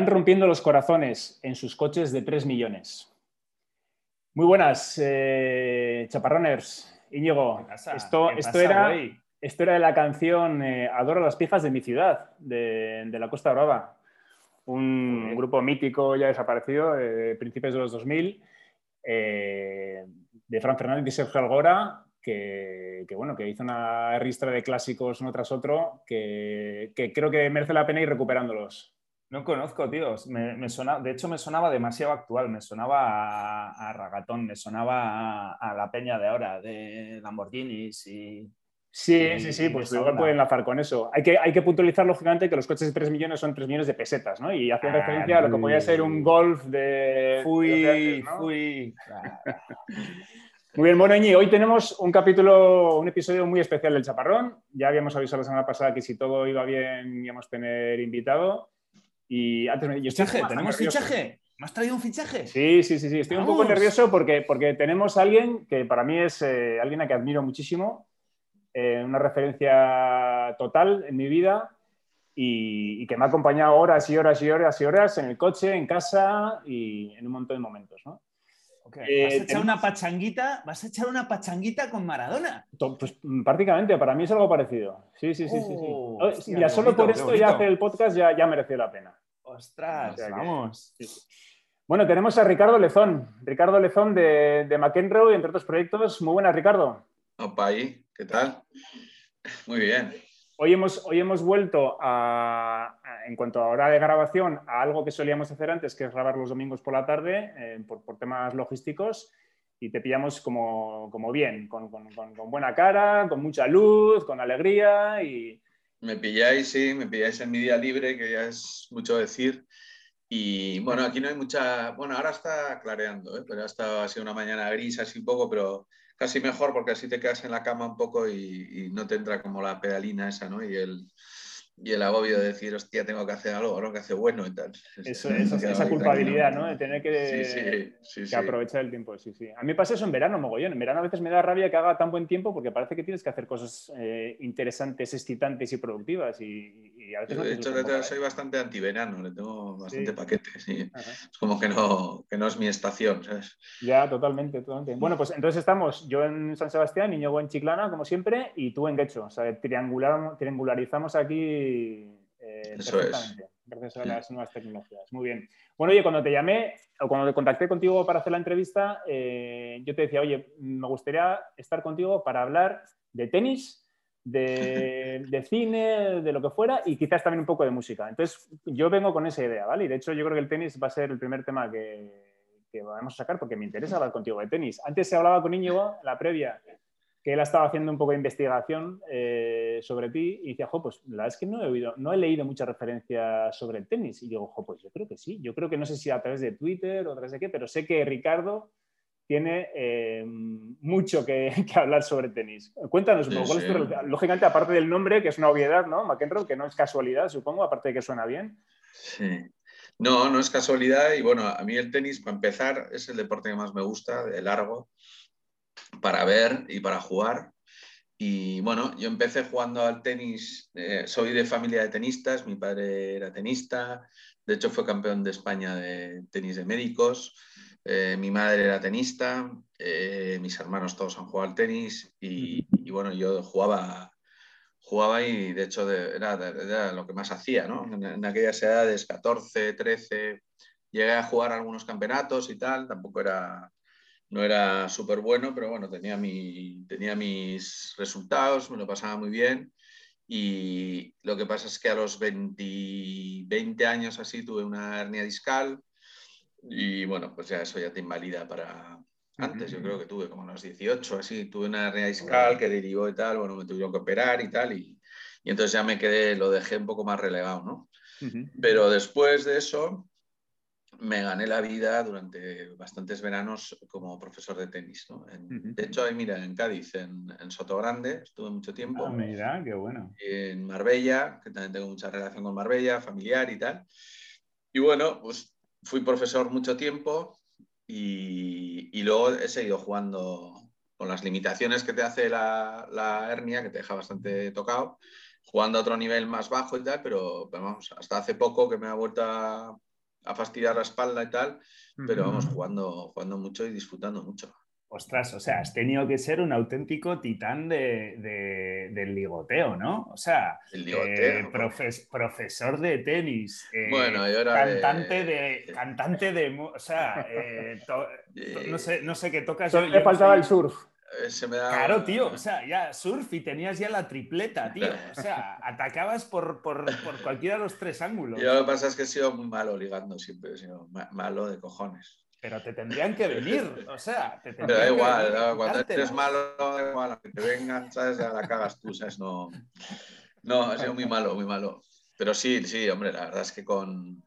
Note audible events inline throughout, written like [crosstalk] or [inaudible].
Van rompiendo los corazones en sus coches de 3 millones. Muy buenas, eh, chaparroners. Íñigo, esto, esto, era, esto, era, de la canción eh, Adoro las pijas de mi ciudad, de, la Costa Brava. Un, grupo mítico ya desaparecido, de principios de los 2000, eh, de Fran Fernández y Sergio Algora, que, bueno, que hizo una ristra de clásicos uno tras otro, que, que creo que merece la pena ir recuperándolos. No conozco, tíos. Me, de hecho, me sonaba demasiado actual. Me sonaba a, ragatón, me sonaba a, la peña de ahora, de Lamborghinis y. Sí, sí, sí, pues igual pueden enlazar con eso. Hay que, hay que puntualizar, lógicamente, que los coches de 3 millones son 3 millones de pesetas, ¿no? Y hacen referencia a lo que podía ser un golf de. Fui, fui. [laughs] Muy bien, bueno, hoy tenemos un capítulo, un episodio muy especial del Chaparrón. Ya habíamos avisado la semana pasada que si todo iba bien íbamos a tener invitado. Y antes me yo fichaje, ¿tenemos fichaje? ¿Me has traído un fichaje? Sí, sí, sí, sí. Estoy un poco nervioso porque, porque tenemos a alguien que para mí es eh, alguien a que admiro muchísimo, eh, una referencia total en mi vida y, que me ha acompañado horas y horas y horas y horas en el coche, en casa y en un montón de momentos. ¿no? Eh, ¿Vas a echar una pachanguita? ¿Vas a echar una pachanguita con Maradona? Pues prácticamente, para mí es algo parecido. Sí, sí, sí, sí. Oh, Mira, solo por esto ya hacer el podcast ya, ya mereció la pena. Ostras, vamos. Bueno, tenemos a Ricardo Lezón. Ricardo Lezón de, de McEnroe, entre otros proyectos. Muy buenas, Ricardo. Opa, ahí, ¿qué tal? Muy bien. Hoy hemos, hoy hemos vuelto a, en cuanto a hora de grabación, a algo que solíamos hacer antes, que es grabar los domingos por la tarde, eh, por, temas logísticos, y te pillamos como, bien, con, buena cara, con mucha luz, con alegría y... Me pilláis, sí, me pilláis en mi día libre, que ya es mucho decir. Y bueno, aquí no hay mucha... Bueno, ahora está clareando, ¿eh? pero ha estado así una mañana gris, así un poco, pero casi mejor porque así te quedas en la cama un poco y, no te entra como la pedalina esa, ¿no? Y el, y el agobio de decir, hostia, tengo que hacer algo, ¿no? Que hace bueno y tal. [laughs] Eso, esa culpabilidad, ¿no? De tener que, que aprovechar el tiempo, sí, sí. A mí me pasa eso en verano, mogollón. En verano a veces me da rabia que haga tan buen tiempo porque parece que tienes que hacer cosas eh, interesantes, excitantes y productivas y, de hecho, soy bastante antiverano, le tengo bastante paquete. Es como que no, que no es mi estación, ¿sabes? Ya, totalmente, totalmente. Bueno, pues entonces estamos yo en San Sebastián, Niño en Chiclana, como siempre, y tú en Guecho. O sea, triangularizamos aquí eh, gracias a las nuevas tecnologías. Muy bien. Bueno, oye, cuando te llamé o cuando te contacté contigo para hacer la entrevista, eh, yo te decía, oye, me gustaría estar contigo para hablar de tenis de, cine, de lo que fuera, y quizás también un poco de música. Entonces, yo vengo con esa idea, ¿vale? Y de hecho, yo creo que el tenis va a ser el primer tema que, que vamos a sacar porque me interesa hablar contigo de tenis. Antes se hablaba con Íñigo, la previa, que él estaba haciendo un poco de investigación eh, sobre ti y decía, jo, pues la verdad es que no he, oído, no he leído mucha referencia sobre el tenis. Y digo, jo, pues yo creo que sí. Yo creo que no sé si a través de Twitter o a través de qué, pero sé que Ricardo tiene eh, mucho [laughs] que, hablar sobre tenis. Cuéntanos un poco, lógicamente, aparte del nombre, que es una obviedad, ¿no? McEnroe, que no es casualidad, supongo, aparte de que suena bien. Sí. No, no es casualidad y bueno, a mí el tenis, para empezar, es el deporte que más me gusta, de largo, para ver y para jugar. Y bueno, yo empecé jugando al tenis, eh, soy de familia de tenistas, mi padre era tenista, de hecho fue campeón de España de tenis de médicos. Eh, mi madre era tenista, eh, mis hermanos todos han jugado al tenis y, bueno, yo jugaba, jugaba y de hecho era, lo que más hacía, ¿no? En, aquellas edades, 14, 13, llegué a jugar algunos campeonatos y tal, tampoco era, no era súper bueno, pero bueno, tenía, mi, tenía mis resultados, me lo pasaba muy bien. Y lo que pasa es que a los 20, 20 años así tuve una hernia discal, y bueno, pues ya eso ya te invalida para... Antes yo creo que tuve como unos 18, así, tuve una hernia discal que derivó y tal, bueno, me tuvieron que operar y tal, y, y entonces ya me quedé, lo dejé un poco más relegado, ¿no? Pero después de eso, me gané la vida durante bastantes veranos como profesor de tenis. ¿no? De hecho, ahí, mira, en Cádiz, en, en Sotogrande, estuve mucho tiempo. Ah, mira, qué bueno. en Marbella, que también tengo mucha relación con Marbella, familiar y tal. Y bueno, pues fui profesor mucho tiempo y, luego he seguido jugando con las limitaciones que te hace la, hernia, que te deja bastante tocado. jugando a otro nivel más bajo y tal, pero vamos, hasta hace poco que me ha vuelto a, fastidiar la espalda y tal, pero vamos, jugando, jugando mucho y disfrutando mucho. Ostras, o sea, has tenido que ser un auténtico titán de, del ligoteo, ¿no? O sea, eh, profesor de tenis, eh, bueno, cantante de... cantante de, o sea, eh, [laughs] no, sé, no sé qué tocas. Yo, le faltaba el surf. Claro, tío, [laughs] o sea, ya surf y tenías ya la tripleta, tío. O sea, atacabas por, por, por cualquiera de los tres ángulos. Yo lo que pasa es que he sido muy malo ligando siempre, he sido malo de cojones. Pero te tendrían que venir, o sea, te Pero da igual, cuando eres malo, da igual, que te vengan, ¿sabes? La cagas tú, ¿sabes? No, no, ha sido muy malo, muy malo. Pero sí, sí, hombre, la verdad es que con,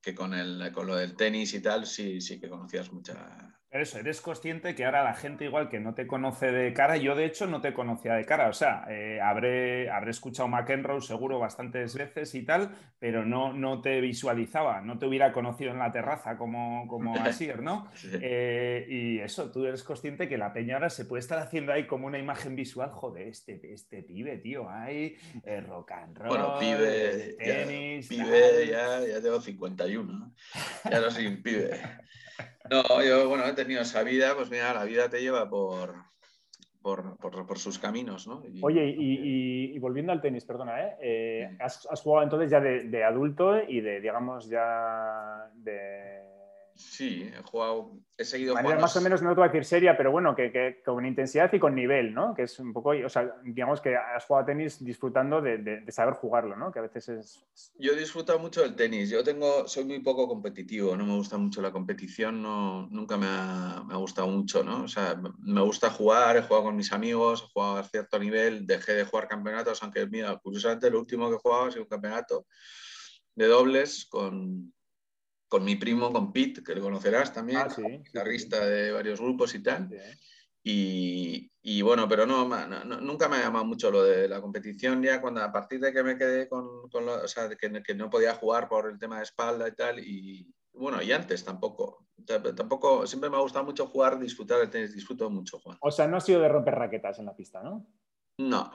que con, el, con lo del tenis y tal, sí, sí que conocías mucha, eso, eres consciente que ahora la gente igual que no te conoce de cara, yo de hecho no te conocía de cara, o sea, eh, habré, habré escuchado McEnroe seguro bastantes veces y tal, pero no, no te visualizaba, no te hubiera conocido en la terraza como, como [laughs] Asir, ¿no? Eh, y eso, tú eres consciente que la peña ahora se puede estar haciendo ahí como una imagen visual, joder, este, este pibe, tío, hay eh, rock and roll, bueno, pibe, tenis. Ya, pibe, ya, ya, tengo 51, ya no soy un pibe. No, yo, bueno, he tenido esa vida, pues mira, la vida te lleva por, por, sus caminos, ¿no? Oye, y, volviendo al tenis, perdona, ¿eh? eh has, jugado entonces ya de, de, adulto y de, digamos, ya de... Sí, he jugado he seguido Más o menos, no te voy a decir seria, pero bueno, que, con intensidad y con nivel, ¿no? Que es un poco, o sea, digamos que has jugado tenis disfrutando de, saber jugarlo, ¿no? Que a veces es... Yo disfruto mucho del tenis. Yo tengo, soy muy poco competitivo, no me gusta mucho la competición, no, nunca me ha, me ha gustado mucho, ¿no? O sea, me gusta jugar, he jugado con mis amigos, he jugado a cierto nivel, dejé de jugar campeonatos, aunque mira, curiosamente lo último que he jugado ha sido un campeonato de dobles con, con mi primo, con Pete, que lo conocerás también, ah, guitarrista de varios grupos y tal. Y, bueno, pero no, nunca me ha llamado mucho lo de la competición ya cuando a partir de que me quedé con, con lo, o sea, que, que, no podía jugar por el tema de espalda y tal, y bueno, y antes tampoco. Tampoco, siempre me ha gustado mucho jugar, disfrutar del tenis, disfruto mucho jugar. O sea, no ha sido de romper raquetas en la pista, ¿no? No,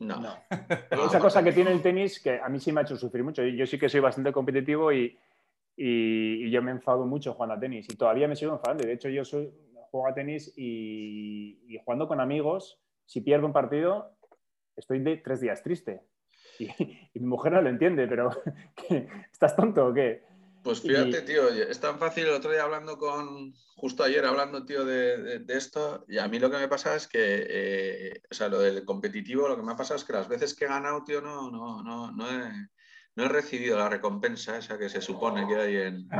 no. [laughs] Esa cosa que tiene el tenis que a mí sí me ha hecho sufrir mucho. Yo sí que soy bastante competitivo y, y, yo me enfado mucho jugando a tenis y todavía me sigo enfadando. De hecho, yo soy, juego a tenis y, jugando con amigos, si pierdo un partido, estoy de tres días triste. Y, mi mujer no lo entiende, pero [laughs] ¿estás tonto o qué? Pues fíjate, tío, es tan fácil. El otro día hablando con, justo ayer hablando, tío, de, esto, y a mí lo que me pasa es que, eh, o sea, lo del competitivo, lo que me ha pasado es que las veces que he ganado, tío, no, no, no, no he, no he recibido la recompensa esa que se supone que hay en... [laughs]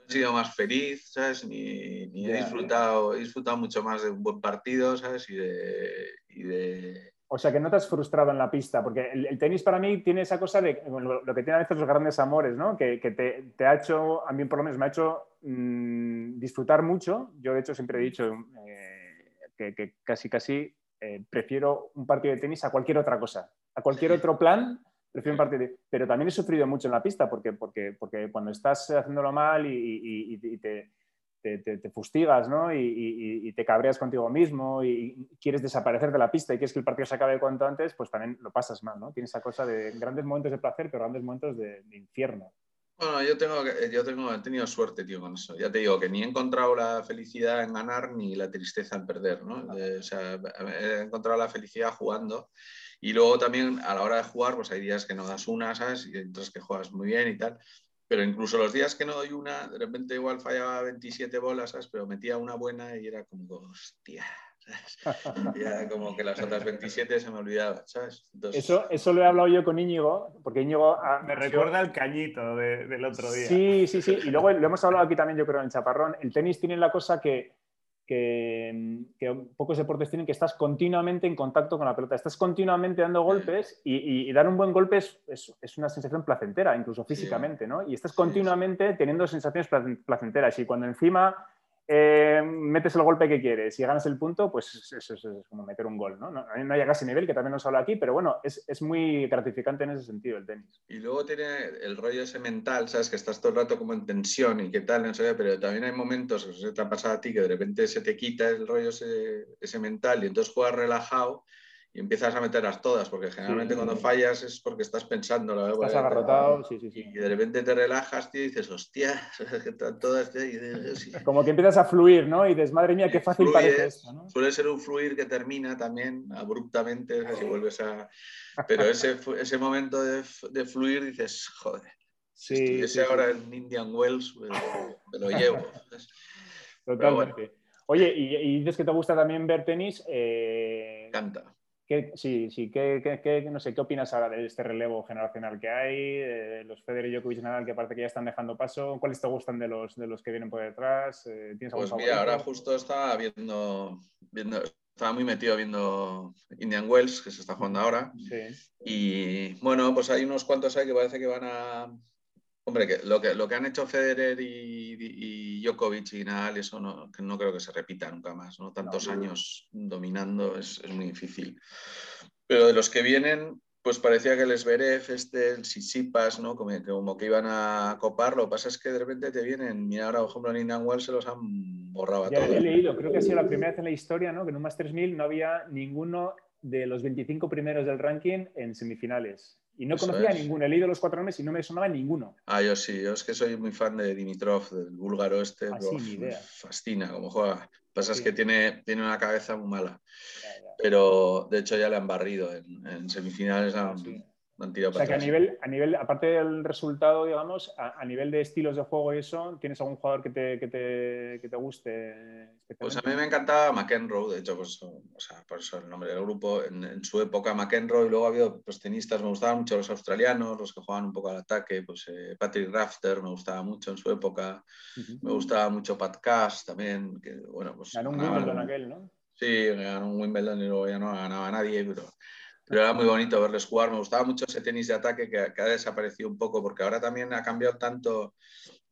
No he sido más feliz, ¿sabes? Ni, he, disfrutado, he disfrutado mucho más de un buen partido, ¿sabes? Y de, O sea, que no te has frustrado en la pista, porque el, tenis para mí tiene esa cosa de lo, que tiene a veces los grandes amores, ¿no? Que, te, ha hecho, a mí por lo menos me ha hecho mm, disfrutar mucho. Yo de hecho siempre he dicho eh, que, casi casi eh, prefiero un partido de tenis a cualquier otra cosa, a cualquier otro plan prefiero un partido. Pero también he sufrido mucho en la pista porque, porque, porque cuando estás haciéndolo mal y, te, te, fustigas ¿no? y, te cabreas contigo mismo y quieres desaparecer de la pista y quieres que el partido se acabe cuanto antes, pues también lo pasas mal. ¿no? Tienes esa cosa de grandes momentos de placer, pero grandes momentos de, infierno. Bueno, yo tengo, yo tengo, he tenido suerte, tío, con eso. Ya te digo que ni he encontrado la felicidad en ganar ni la tristeza en perder, ¿no? o sea, he encontrado la felicidad jugando y luego también a la hora de jugar, pues hay días que no das una, ¿sabes? Y otros que juegas muy bien y tal. Pero incluso los días que no doy una, de repente igual fallaba 27 bolas, ¿sabes? Pero metía una buena y era como, hostia, [laughs] Ya como que las otras 27 se me olvidaban, ¿sabes? eso, eso lo he hablado yo con Íñigo, porque Íñigo... me recuerda el cañito del otro día. Sí, sí, sí. Y luego lo hemos hablado aquí también, yo creo, en el Chaparrón. El tenis tiene la cosa que que, pocos deportes tienen que estás continuamente en contacto con la pelota, estás continuamente dando golpes y, dar un buen golpe es, es, una sensación placentera, incluso físicamente, ¿no? Y estás continuamente teniendo sensaciones placenteras. Y cuando encima eh, metes el golpe que quieres y ganas el punto, pues eso es, como meter un gol. ¿no? No, no hay casi nivel, que también nos habla aquí, pero bueno, es, muy gratificante en ese sentido el tenis. Y luego tiene el rollo ese mental, ¿sabes? Que estás todo el rato como en tensión y qué tal, no sé, pero también hay momentos, o sea, te ha pasado a ti, que de repente se te quita el rollo ese, ese mental y entonces juegas relajado y empiezas a meterlas todas, porque generalmente cuando fallas es porque estás pensando. La estás agarrotado, sí, sí, sí. Y de repente te relajas, tío, y dices, hostia, [laughs] que están todas. Como que empiezas a fluir, ¿no? Y dices, madre mía, qué fácil parece esto, ¿no? Suele ser un fluir que termina también abruptamente, vuelves a. [laughs] Pero ese, ese momento de, de fluir dices, joder. si estuviese ahora en Indian Wells, me lo llevo. [laughs] Totalmente. Oye, y, dices que te gusta también ver tenis. Eh... Canta. Sí, sí, ¿qué, no sé, ¿qué opinas ahora de este relevo generacional que hay? De los Federer y Djokovic Nadal que parece que ya están dejando paso. ¿Cuáles te gustan de los, de los que vienen por detrás? Eh, pues mira, ahora justo estaba viendo, viendo, estaba muy metido viendo Indian Wells, que se está jugando ahora. Sí. Y bueno, pues hay unos cuantos ahí que parece que van a, Hombre, que lo, que lo que han hecho Federer y, y, Djokovic y Nadal, eso no, que no creo que se repita nunca más, ¿no? Tantos años dominando es, muy difícil. Pero de los que vienen, pues parecía que el Esberev, este, el Sisipas, ¿no? Como, como, que iban a copar. Lo que pasa es que de repente te vienen, mira ahora, por ejemplo, en Indian Wells se los han borrado a ya todos. he leído, creo que ha sido la primera vez en la historia, ¿no? Que en un Masters 1000 no había ninguno de los 25 primeros del ranking en semifinales. Y no conocía a ninguno. He leído los cuatro nombres y no me sonaba ninguno. Ah, yo sí. Yo es que soy muy fan de Dimitrov, del búlgaro este. Ah, me fascina cómo juega. Lo que pasa es que tiene, tiene una cabeza muy mala. Pero de hecho ya le han barrido en, semifinales. Ah, o sea que a nivel, a nivel, aparte del resultado, digamos, a, nivel de estilos de juego y eso, ¿tienes algún jugador que te, que te, que te guste? Pues a mí me encantaba McEnroe, de hecho, pues, o sea, por eso el nombre del grupo. En, su época McEnroe, y luego había pues, tenistas, me gustaban mucho los australianos, los que jugaban un poco al ataque, pues eh, Patrick Rafter me gustaba mucho en su época, me gustaba mucho Pat Cash también, que bueno, pues... Ganó un Wimbledon aquel, ¿no? Sí, ganó un Wimbledon y luego ya no ganaba nadie, pero pero era muy bonito verles jugar. Me gustaba mucho ese tenis de ataque que, ha desaparecido un poco, porque ahora también ha cambiado tanto.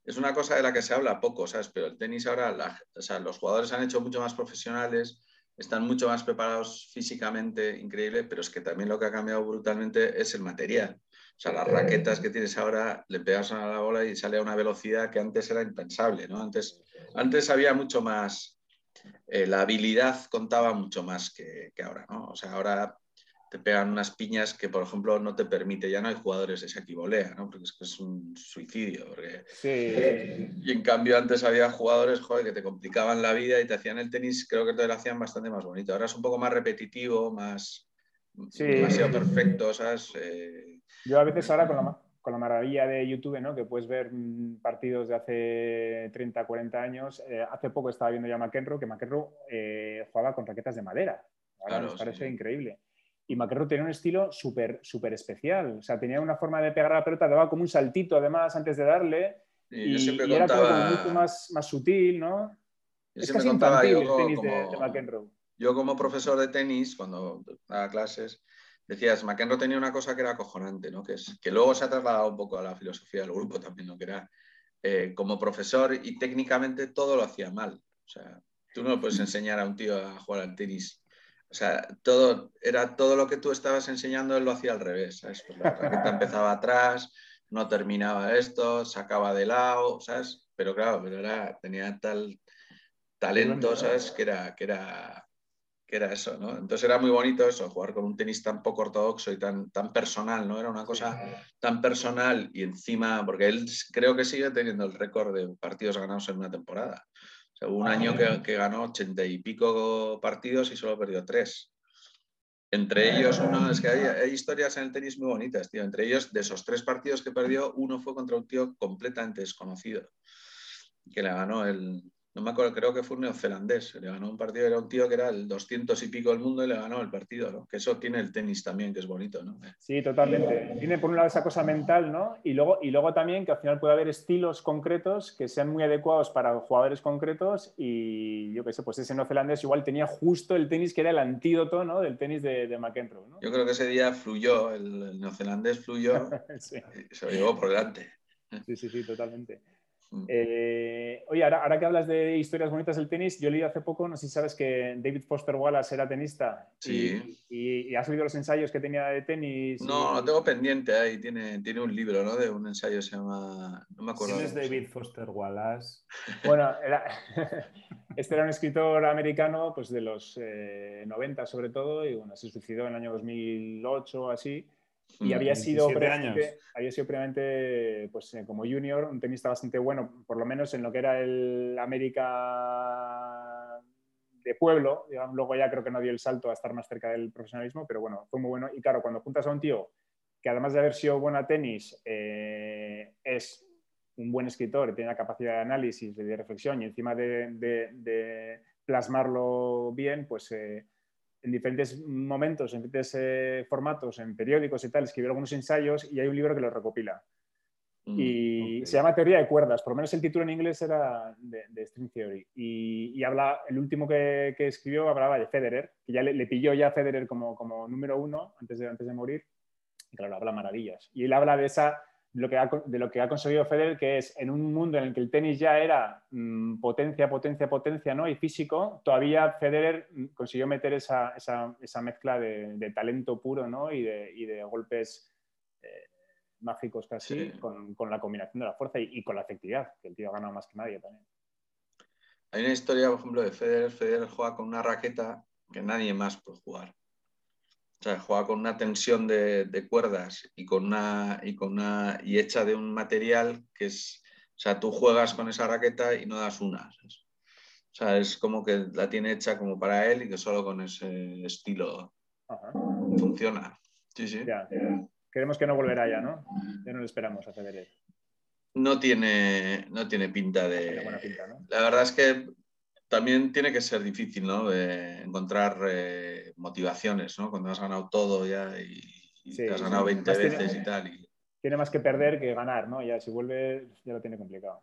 Es una cosa de la que se habla poco, ¿sabes? Pero el tenis ahora, o sea, los jugadores han hecho mucho más profesionales, están mucho más preparados físicamente, increíble, pero es que también lo que ha cambiado brutalmente es el material. O sea, las raquetas que tienes ahora, le pegas a la bola y sale a una velocidad que antes era impensable, ¿no? Antes, antes había mucho más, eh, la habilidad contaba mucho más que, que, ahora, ¿no? O sea, ahora te pegan unas piñas que, por ejemplo, no te permite, ya no hay jugadores de saquivolea, ¿no? Porque es que es un suicidio. Sí. Y en cambio antes había jugadores joder, que te complicaban la vida y te hacían el tenis, creo que te lo hacían bastante más bonito. Ahora es un poco más repetitivo, más demasiado perfecto, ¿sabes? Eh, Yo a veces ahora con la, con la maravilla de YouTube, ¿no? Que puedes ver mm, partidos de hace 30, 40 años. Eh, hace poco estaba viendo ya McEnroe, que McEnroe eh, jugaba con raquetas de madera. Ahora nos parece increíble. Y McEnroe tenía un estilo súper súper especial. O sea, tenía una forma de pegar a la pelota, daba como un saltito además antes de darle. y, era como mucho más, más sutil, ¿no? es casi infantil el tenis de, McEnroe. Yo como profesor de tenis, cuando daba clases, decías, McEnroe tenía una cosa que era acojonante, ¿no? Que, es, que luego se ha trasladado un poco a la filosofía del grupo también, ¿no? Que era eh, como profesor y técnicamente todo lo hacía mal. O sea, tú no puedes enseñar a un tío a jugar al tenis o sea, todo, era todo lo que tú estabas enseñando, él lo hacía al revés, ¿sabes? Pues la raqueta empezaba atrás, no terminaba esto, sacaba de lado, ¿sabes? Pero claro, pero era, tenía tal talento, ¿sabes? Que era, que era, que era eso, ¿no? Entonces era muy bonito eso, jugar con un tenis tan poco ortodoxo y tan, tan personal, ¿no? Era una cosa tan personal y encima, porque él creo que sigue teniendo el récord de partidos ganados en una temporada hubo un año que, ganó ochenta y pico partidos y solo perdió tres. Entre ellos, uno, es que hay, historias en el tenis muy bonitas, tío. Entre ellos, de esos tres partidos que perdió, uno fue contra un tío completamente desconocido, que le ganó el, no me acuerdo, creo que fue un neozelandés, le ganó un partido, era un tío que era el 200 y pico del mundo y le ganó el partido, ¿no? Que eso tiene el tenis también, que es bonito, ¿no? Sí, totalmente. Tiene por un lado esa cosa mental, ¿no? Y luego, y luego también que al final puede haber estilos concretos que sean muy adecuados para jugadores concretos y yo qué sé, pues ese neozelandés igual tenía justo el tenis que era el antídoto, ¿no? Del tenis de, de McEnroe, ¿no? Yo creo que ese día fluyó, el, neozelandés fluyó [laughs] y se lo llevó por delante. Sí, sí, sí, totalmente. Mm. Eh, oye, ahora, que hablas de historias bonitas del tenis, yo leí hace poco, no sé si sabes que David Foster Wallace era tenista. Sí. Y, has leído los ensayos que tenía de tenis. No, lo tengo pendiente ahí. Tiene, tiene un libro, ¿no? De un ensayo se llama. No me acuerdo. ¿Quién es David Foster Wallace? [laughs] Bueno, [laughs] Este era un escritor americano pues, de los 90 sobre todo y bueno, se suicidó en el año 2008 o así y había sido, previamente, había sido previamente, pues eh, como junior, un tenista bastante bueno, por lo menos en lo que era el América de pueblo. Luego ya creo que no dio el salto a estar más cerca del profesionalismo, pero bueno, fue muy bueno. Y claro, cuando juntas a un tío que además de haber sido bueno a tenis, eh, es un buen escritor, tiene la capacidad de análisis, de reflexión y encima de, plasmarlo bien, pues... Eh, en diferentes momentos, en diferentes eh, formatos, en periódicos y tal, escribió algunos ensayos y hay un libro que lo recopila. Mm, y se llama Teoría de cuerdas, por lo menos el título en inglés era de, String Theory. Y, habla, el último que, escribió hablaba de Federer, que ya le, pilló ya a Federer como, como número uno antes de, antes de morir. Y claro, habla maravillas. Y él habla de esa lo que ha, de lo que ha conseguido Federer, que es en un mundo en el que el tenis ya era mm, potencia, potencia, potencia, ¿no? Y físico, todavía Federer mm, consiguió meter esa, esa, esa mezcla de, de, talento puro, ¿no? Y de, y de golpes eh, mágicos casi, con, con, la combinación de la fuerza y, y, con la efectividad, que el tío ha ganado más que nadie también. Hay una historia, por ejemplo, de Federer. Federer juega con una raqueta que nadie más puede jugar. O sea, juega con una tensión de, cuerdas y con una, y con una y hecha de un material que es, o sea, tú juegas con esa raqueta y no das una. O sea, es como que la tiene hecha como para él y que solo con ese estilo funciona. Sí, sí. Ya. Queremos que no volverá ya, ¿no? Ya no lo esperamos a Federer. No tiene, no tiene pinta de. La verdad es que también tiene que ser difícil, ¿no? encontrar eh, motivaciones, ¿no? Cuando has ganado todo ya y, te has ganado 20 veces y tal. Tiene más que perder que ganar, ¿no? Ya si vuelve ya lo tiene complicado.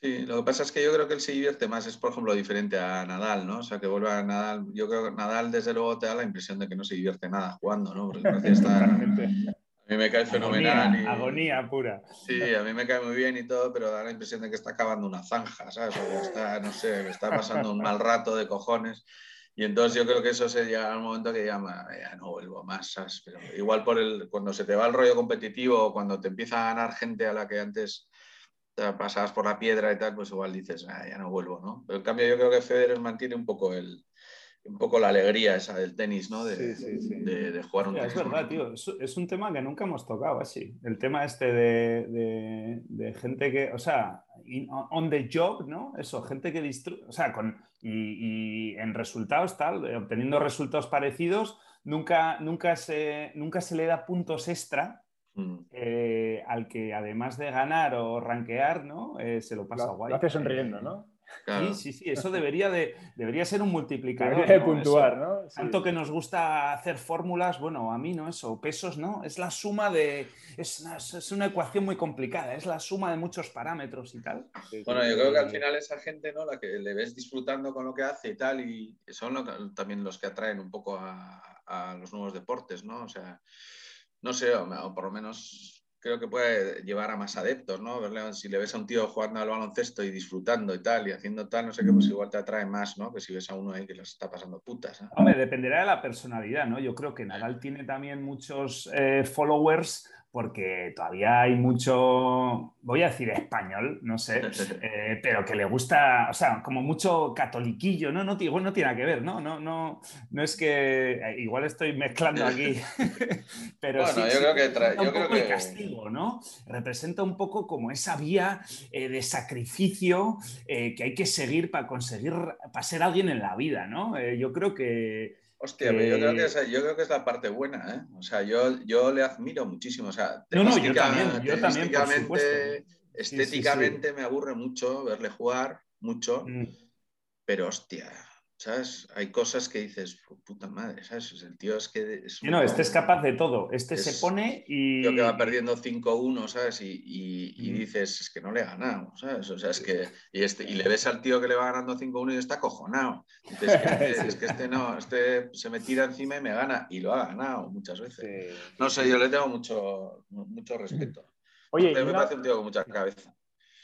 Sí, lo que pasa es que yo creo que él se divierte más, es por ejemplo diferente a Nadal, ¿no? O sea, que vuelve a Nadal, yo creo que Nadal desde luego te da la impresión de que no se divierte nada jugando, ¿no? Porque estar a mí me cae fenomenal. Agonía, pura. Sí, a mí me cae muy bien y todo, pero da la impresión de que está acabando una zanja, ¿sabes? O está, no sé, está pasando un mal rato de cojones. Y entonces yo creo que eso se llega al momento que ya no vuelvo más, igual por el, cuando se te va el rollo competitivo cuando te empieza a ganar gente a la que antes te pasabas por la piedra y tal, pues igual dices, ah, ya no vuelvo, ¿no? Pero en cambio yo creo que Federer mantiene un poco el, un poco la alegría esa del tenis, ¿no? De, de, jugar un tenis. Es verdad, tío. Es, un tema que nunca hemos tocado así. El tema este de, gente que, o sea, on the job, ¿no? Eso, gente que destruye, o sea, con, y, en resultados tal, obteniendo resultados parecidos, nunca, nunca, se, nunca se le da puntos extra mm. eh, al que además de ganar o rankear, ¿no? Eh, se lo pasa guay. Lo hace sonriendo, ¿no? Sí, sí, sí, eso debería, de, debería ser un multiplicador. de puntuar, ¿no? Tanto que nos gusta hacer fórmulas, bueno, a mí no eso, pesos, ¿no? Es la suma de. Es una, es una ecuación muy complicada, es la suma de muchos parámetros y tal. Bueno, yo creo que al final esa gente, ¿no? La que le ves disfrutando con lo que hace y tal, y son también los que atraen un poco a, a, los nuevos deportes, ¿no? O sea, no sé, o por lo menos creo que puede llevar a más adeptos, ¿no? Verle, si le ves a un tío jugando al baloncesto y disfrutando y tal, y haciendo tal, no sé qué, pues igual te atrae más, ¿no? Que si ves a uno ahí que los está pasando putas. Hombre, dependerá de la personalidad, ¿no? Yo creo que Nadal tiene también muchos eh, followers porque todavía hay mucho, voy a decir español, no sé, [laughs] eh, pero que le gusta, o sea, como mucho catoliquillo, ¿no? No, igual no tiene nada que ver, ¿no? No, no, no es que, eh, igual estoy mezclando aquí, [laughs] pero sí, yo creo que trae, un poco el castigo, ¿no? Representa un poco como esa vía eh, de sacrificio que hay que seguir para conseguir, para ser alguien en la vida, ¿no? yo creo que Hostia, yo, creo que es, yo creo que es la parte buena, ¿eh? O sea, yo, yo le admiro muchísimo. O sea, no, no, yo también, yo también, Estéticamente me aburre mucho verle jugar, mucho. Mm. Pero hostia, ¿sabes? Hay cosas que dices, puta madre, ¿sabes? El tío es que... Es no, este es capaz de todo. Este se pone y... Tío que va perdiendo 5-1, ¿sabes? Y, y, dices, es que no le ha ganado, ¿sabes? O sea, es que... Y, este, y le ves al tío que le va ganando 5-1 y está cojonado. Dices, [laughs] es, que, este no, este se me tira encima y me gana. Y lo ha ganado muchas veces. no sé, yo le tengo mucho, mucho respeto. Oye, me parece un tío con mucha cabeza.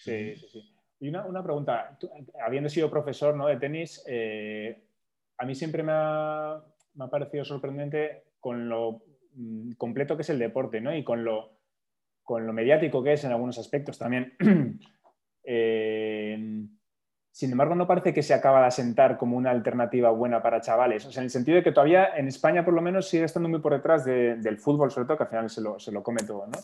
Sí, sí, sí. Y una, pregunta, habiendo sido profesor ¿no? de tenis, eh, a mí siempre me ha, parecido sorprendente con lo mm, completo que es el deporte ¿no? y con lo, con lo mediático que es en algunos aspectos también. [clears throat] Eh, sin embargo, no parece que se acaba de asentar como una alternativa buena para chavales. O sea, en el sentido de que todavía en España, por lo menos, sigue estando muy por detrás del fútbol, sobre todo, que al final se lo, se lo come todo, ¿no?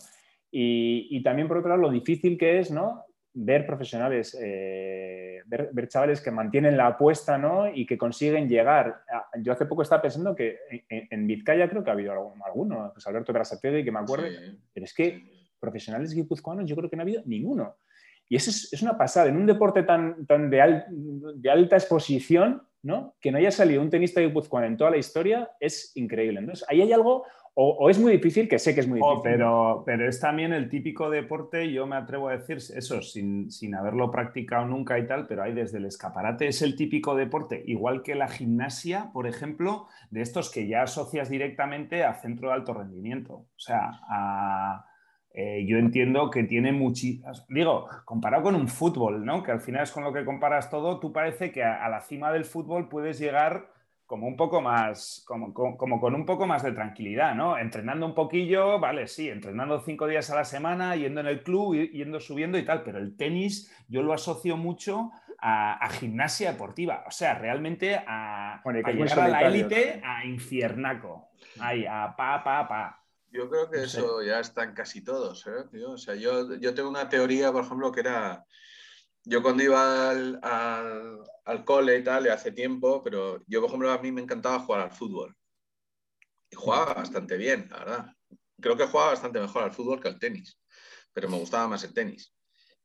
Y, también, por otro lado, lo difícil que es, ¿no? Ver profesionales, eh, ver, chavales que mantienen la apuesta, ¿no? Y que consiguen llegar. yo hace poco estaba pensando que en, Vizcaya creo que ha habido alguno, pues Alberto y que me acuerdo, pero es que profesionales guipuzcoanos yo creo que no ha habido ninguno. Y eso es, una pasada. En un deporte tan, tan de, de, alta exposición, ¿no? que no haya salido un tenista guipuzcoano en toda la historia, es increíble. Entonces, ahí hay algo, o, es muy difícil, que sé que es muy oh, difícil. pero, pero es también el típico deporte, yo me atrevo a decir eso, sin, sin haberlo practicado nunca y tal, pero hay desde el escaparate, es el típico deporte, igual que la gimnasia, por ejemplo, de estos que ya asocias directamente a centro de alto rendimiento. O sea, a eh, yo entiendo que tiene muchísimas. Digo, comparado con un fútbol, ¿no? Que al final es con lo que comparas todo, tú parece que a, la cima del fútbol puedes llegar como un poco más, como, con un poco más de tranquilidad, ¿no? Entrenando un poquillo, vale, sí, entrenando cinco días a la semana, yendo en el club, yendo subiendo y tal, pero el tenis yo lo asocio mucho a, gimnasia deportiva, o sea, realmente a, a llegar a la élite, a infiernaco, ahí, a pa, pa, pa. Yo creo que eso ya está en casi todos, ¿eh, O sea, yo, yo, tengo una teoría, por ejemplo, que era. Yo cuando iba al, al, cole y tal, hace tiempo, pero yo, por ejemplo, a mí me encantaba jugar al fútbol. Y jugaba bastante bien, la verdad. Creo que jugaba bastante mejor al fútbol que al tenis, pero me gustaba más el tenis.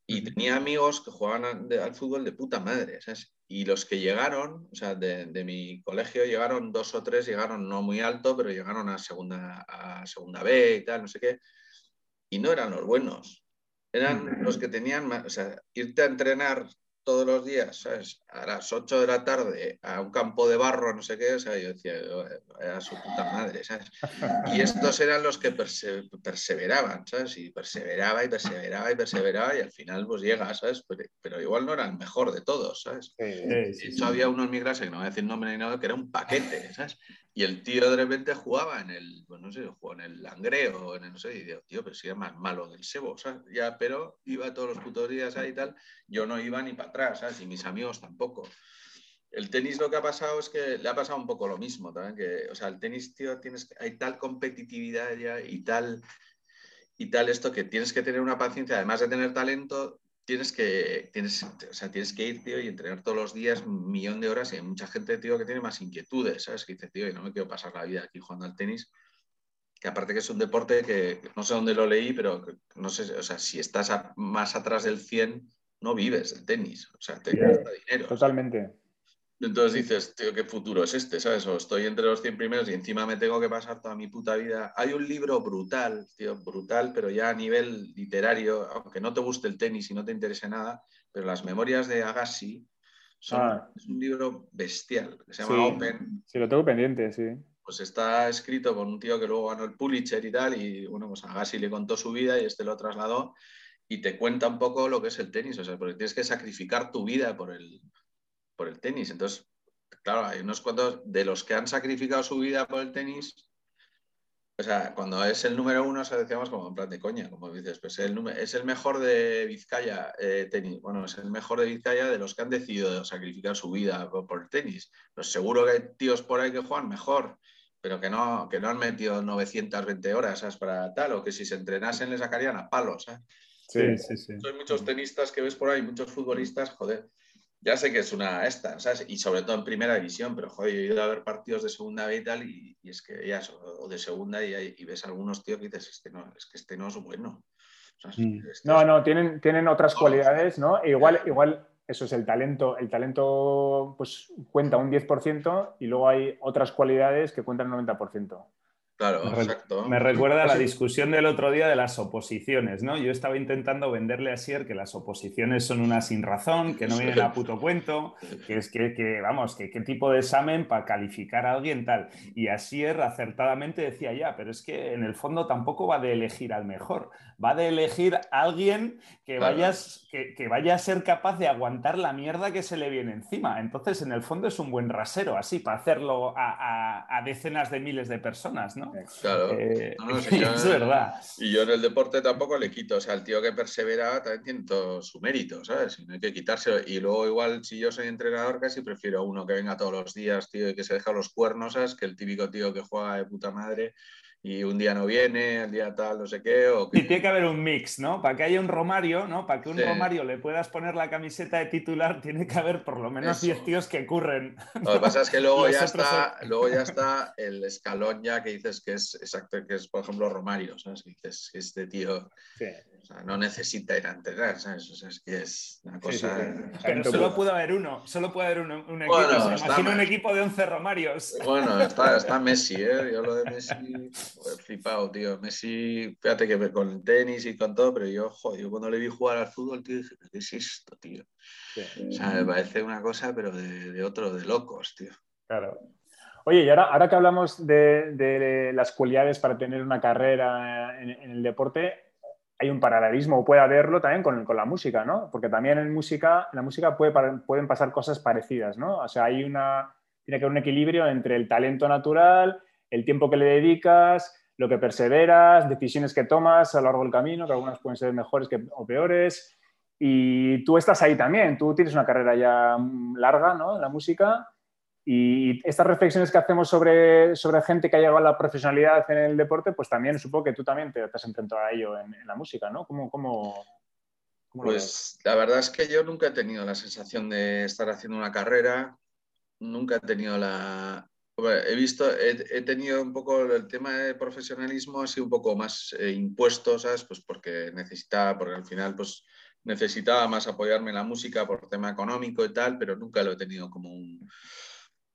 Y tenía amigos que jugaban al fútbol de puta madre, ¿sabes? Y los que llegaron, o sea, de, mi colegio llegaron dos o tres, llegaron no muy alto, pero llegaron a segunda, a segunda B y tal, no sé qué. Y no eran los buenos. Eran los que tenían, o sea, irte a entrenar todos los días, ¿sabes? A las 8 de la tarde a un campo de barro, no sé qué, o sea, yo decía, era su puta madre, ¿sabes? Y estos eran los que perseveraban, ¿sabes? Y perseveraba y perseveraba y perseveraba y al final pues llega, ¿sabes? Pero, igual no era el mejor de todos, ¿sabes? de hecho había uno en mi clase, que no voy a decir nombre ni nada, que era un paquete, ¿sabes? Y el tío de repente jugaba en el, pues no sé, jugó en el Langreo, en el, no sé, y digo, tío, pero si era más malo del Sebo, ¿sabes? Ya, pero iba todos los putos días ahí y tal, yo no iba ni para atrás, ¿sabes? Y mis amigos tampoco. El tenis lo que ha pasado es que le ha pasado un poco lo mismo también, que, o sea, el tenis, tío, tienes, hay tal competitividad ya y tal, y tal esto que tienes que tener una paciencia, además de tener talento, tienes que, tienes, o sea, tienes que ir, tío, y entrenar todos los días un millón de horas. Y hay mucha gente, tío, que tiene más inquietudes, ¿sabes? Que dice, tío, y no me quiero pasar la vida aquí jugando al tenis. Que aparte que es un deporte que no sé dónde lo leí, pero no sé, o sea, si estás más atrás del 100, no vives el tenis. O sea, te cuesta dinero. Totalmente. Entonces dices, tío, ¿qué futuro es este? ¿Sabes? O estoy entre los 100 primeros y encima me tengo que pasar toda mi puta vida. Hay un libro brutal, tío, brutal, pero ya a nivel literario, aunque no te guste el tenis y no te interese nada, pero las memorias de Agassi son ah. es un libro bestial, que se llama Open. Sí, lo tengo pendiente, sí. Pues está escrito por un tío que luego ganó el Pulitzer y tal, y bueno, pues Agassi le contó su vida y este lo trasladó y te cuenta un poco lo que es el tenis, o sea, porque tienes que sacrificar tu vida por el, por el tenis. Entonces, claro, hay unos cuantos de los que han sacrificado su vida por el tenis. O sea, cuando es el número uno, se decíamos como en plan de coña, como dices, pues el, es el mejor de Vizcaya eh, tenis. Bueno, es el mejor de Vizcaya de los que han decidido sacrificar su vida por, el tenis. Pues seguro que hay tíos por ahí que juegan mejor, pero que no, que no han metido 920 horas ¿sabes? para tal, o que si se entrenasen le sacarían a palos. Sí, sí, sí. Hay muchos tenistas que ves por ahí, muchos futbolistas, joder, ya sé que es una esta, ¿sabes? Y sobre todo en primera división, pero joder, yo he ido a ver partidos de segunda B y tal, y, es que ya, o de segunda, y, ves algunos tíos que dices, este no, es que este no es bueno. Mm. Este no, no, tienen, tienen otras cualidades, ¿no? E igual, igual eso es el talento. El talento pues cuenta un 10% y luego hay otras cualidades que cuentan un 90%. Claro, exacto. Me recuerda a la discusión del otro día de las oposiciones, ¿no? Yo estaba intentando venderle a Sier que las oposiciones son una sin razón, que no vienen a puto cuento, que es que, vamos, que qué tipo de examen para calificar a alguien tal. Y a Sier acertadamente decía ya, pero es que en el fondo tampoco va de elegir al mejor, va de elegir a alguien que, vayas, que, vaya a ser capaz de aguantar la mierda que se le viene encima. Entonces, en el fondo es un buen rasero, así, para hacerlo a, a decenas de miles de personas, ¿no? ¿no? Claro. Eh, [laughs] es verdad. Y yo en el deporte tampoco le quito. O sea, el tío que persevera también tiene todo su mérito, ¿sabes? Y no hay que quitárselo. Y luego, igual, si yo soy entrenador, casi prefiero a uno que venga todos los días, tío, y que se deja los cuernos, ¿sabes? Que el típico tío que juega de puta madre y un día no viene, el día tal, no sé qué. O Y tiene que haber un mix, ¿no? Para que haya un Romario, ¿no? Para que un Romario le puedas poner la camiseta de titular, tiene que haber por lo menos 10 tíos que curren. Lo que pasa es que luego, [laughs] ya está, luego ya [laughs] está el escalón ya que dices que es exacto, que es, por ejemplo, Romario, ¿sabes? Que dices que este tío no necesita ir a entrenar, ¿sabes? O sea, es que es una cosa... Pero solo puede haber uno, solo puede haber un, equipo. Bueno, un equipo de 11 Romarios. Bueno, está, [laughs] está Messi, ¿eh? Yo lo de Messi flipado, tío. Messi, fíjate que con el tenis y con todo, pero yo, joder, yo cuando le vi jugar al fútbol, tío, dije, ¿qué es esto, tío? O sea, me parece una cosa, pero de, otro, de locos, tío. Claro. Oye, y ahora, ahora que hablamos de, las cualidades para tener una carrera en, el deporte, hay un paralelismo, o puede haberlo también con, con, la música, ¿no? Porque también en música, la música puede, pueden pasar cosas parecidas, ¿no? O sea, hay una, tiene que haber un equilibrio entre el talento natural el tiempo que le dedicas, lo que perseveras, decisiones que tomas a lo largo del camino, que algunas pueden ser mejores que, o peores. Y tú estás ahí también, tú tienes una carrera ya larga ¿no? en la música y estas reflexiones que hacemos sobre, sobre gente que ha llegado a la profesionalidad en el deporte, pues también supongo que tú también te, has enfrentado a ello en, la música, ¿no? ¿Cómo, cómo, pues la verdad es que yo nunca he tenido la sensación de estar haciendo una carrera, nunca he tenido la, he visto, he, tenido un poco el tema de profesionalismo así un poco más eh, impuesto, ¿sabes? Pues porque necesitaba, porque al final pues necesitaba más apoyarme en la música por tema económico y tal, pero nunca lo he tenido como un,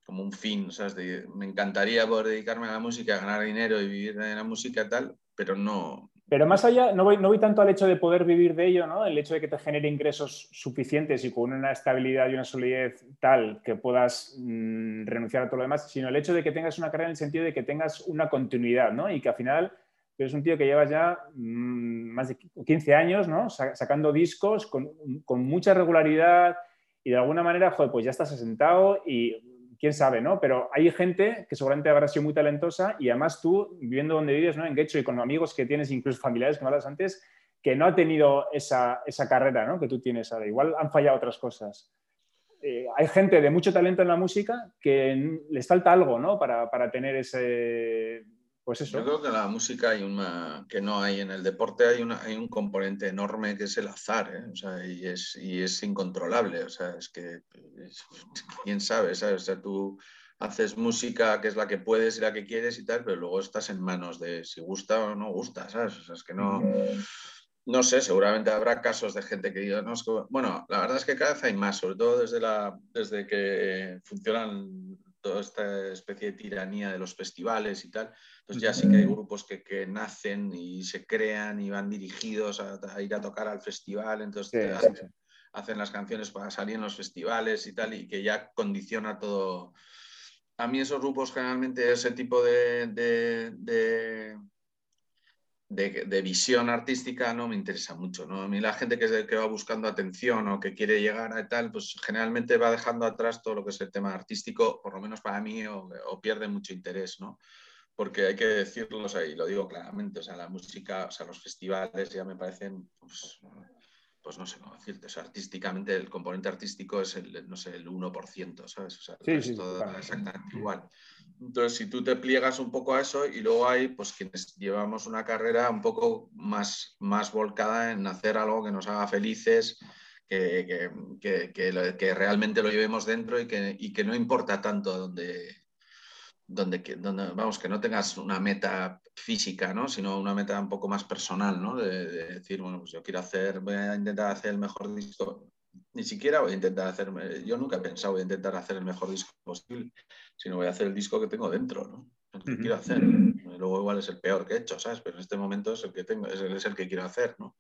como un fin, ¿sabes? me encantaría poder dedicarme a la música, ganar dinero y vivir de la música tal, pero no, pero más allá, no voy, no voy tanto al hecho de poder vivir de ello, ¿no? El hecho de que te genere ingresos suficientes y con una estabilidad y una solidez tal que puedas mm, renunciar a todo lo demás, sino el hecho de que tengas una carrera en el sentido de que tengas una continuidad, ¿no? Y que al final eres un tío que llevas ya mm, más de 15 años, ¿no? sacando discos con, con, mucha regularidad y de alguna manera, joder, pues ya estás asentado y quién sabe, ¿no? Pero hay gente que seguramente habrá sido muy talentosa y además tú, viviendo donde vives, ¿no? En Guecho y con amigos que tienes, incluso familiares que me hablas antes, que no ha tenido esa, carrera, ¿no? Que tú tienes ahora. Igual han fallado otras cosas. Eh, hay gente de mucho talento en la música que les falta algo, ¿no? Para, para tener ese, pues Yo creo que en la música hay una que no hay en el deporte, hay, una, hay un componente enorme que es el azar, ¿eh? o sea, y, es, y es incontrolable. O sea, es que [laughs] quién sabe, ¿sabes? O sea, tú haces música que es la que puedes y la que quieres y tal, pero luego estás en manos de si gusta o no gusta, ¿sabes? O sea, es que no. No sé, seguramente habrá casos de gente que diga, no, es que, bueno, la verdad es que cada vez hay más, sobre todo desde, la, desde que funcionan toda esta especie de tiranía de los festivales y tal. Entonces ya sí que hay grupos que, nacen y se crean y van dirigidos a, ir a tocar al festival, entonces hacen, las canciones para salir en los festivales y tal, y que ya condiciona todo. A mí esos grupos generalmente ese tipo de de, visión artística no me interesa mucho. ¿no? A mí la gente que, que va buscando atención o que quiere llegar a tal, pues generalmente va dejando atrás todo lo que es el tema artístico, por lo menos para mí, o, pierde mucho interés, ¿no? Porque hay que decirlo, y lo digo claramente, o sea, la música, o sea, los festivales ya me parecen, pues, pues no sé cómo decirte, o sea, artísticamente el componente artístico es el, no sé, el 1%, ¿sabes? O sea, es todo exactamente igual. Entonces, si tú te pliegas un poco a eso y luego hay pues quienes llevamos una carrera un poco más, más volcada en hacer algo que nos haga felices, que, que, que, que realmente lo llevemos dentro y que, y que no importa tanto donde, donde, donde, vamos, que no tengas una meta física, ¿no? sino una meta un poco más personal, ¿no? de, de decir, bueno, pues yo quiero hacer, voy a intentar hacer el mejor disco ni siquiera voy a intentar hacer, yo nunca he pensado voy a intentar hacer el mejor disco posible, sino voy a hacer el disco que tengo dentro, ¿no? El que quiero hacer. Luego igual es el peor que he hecho, ¿sabes? Pero en este momento es el que tengo, es el, es el que quiero hacer, ¿no?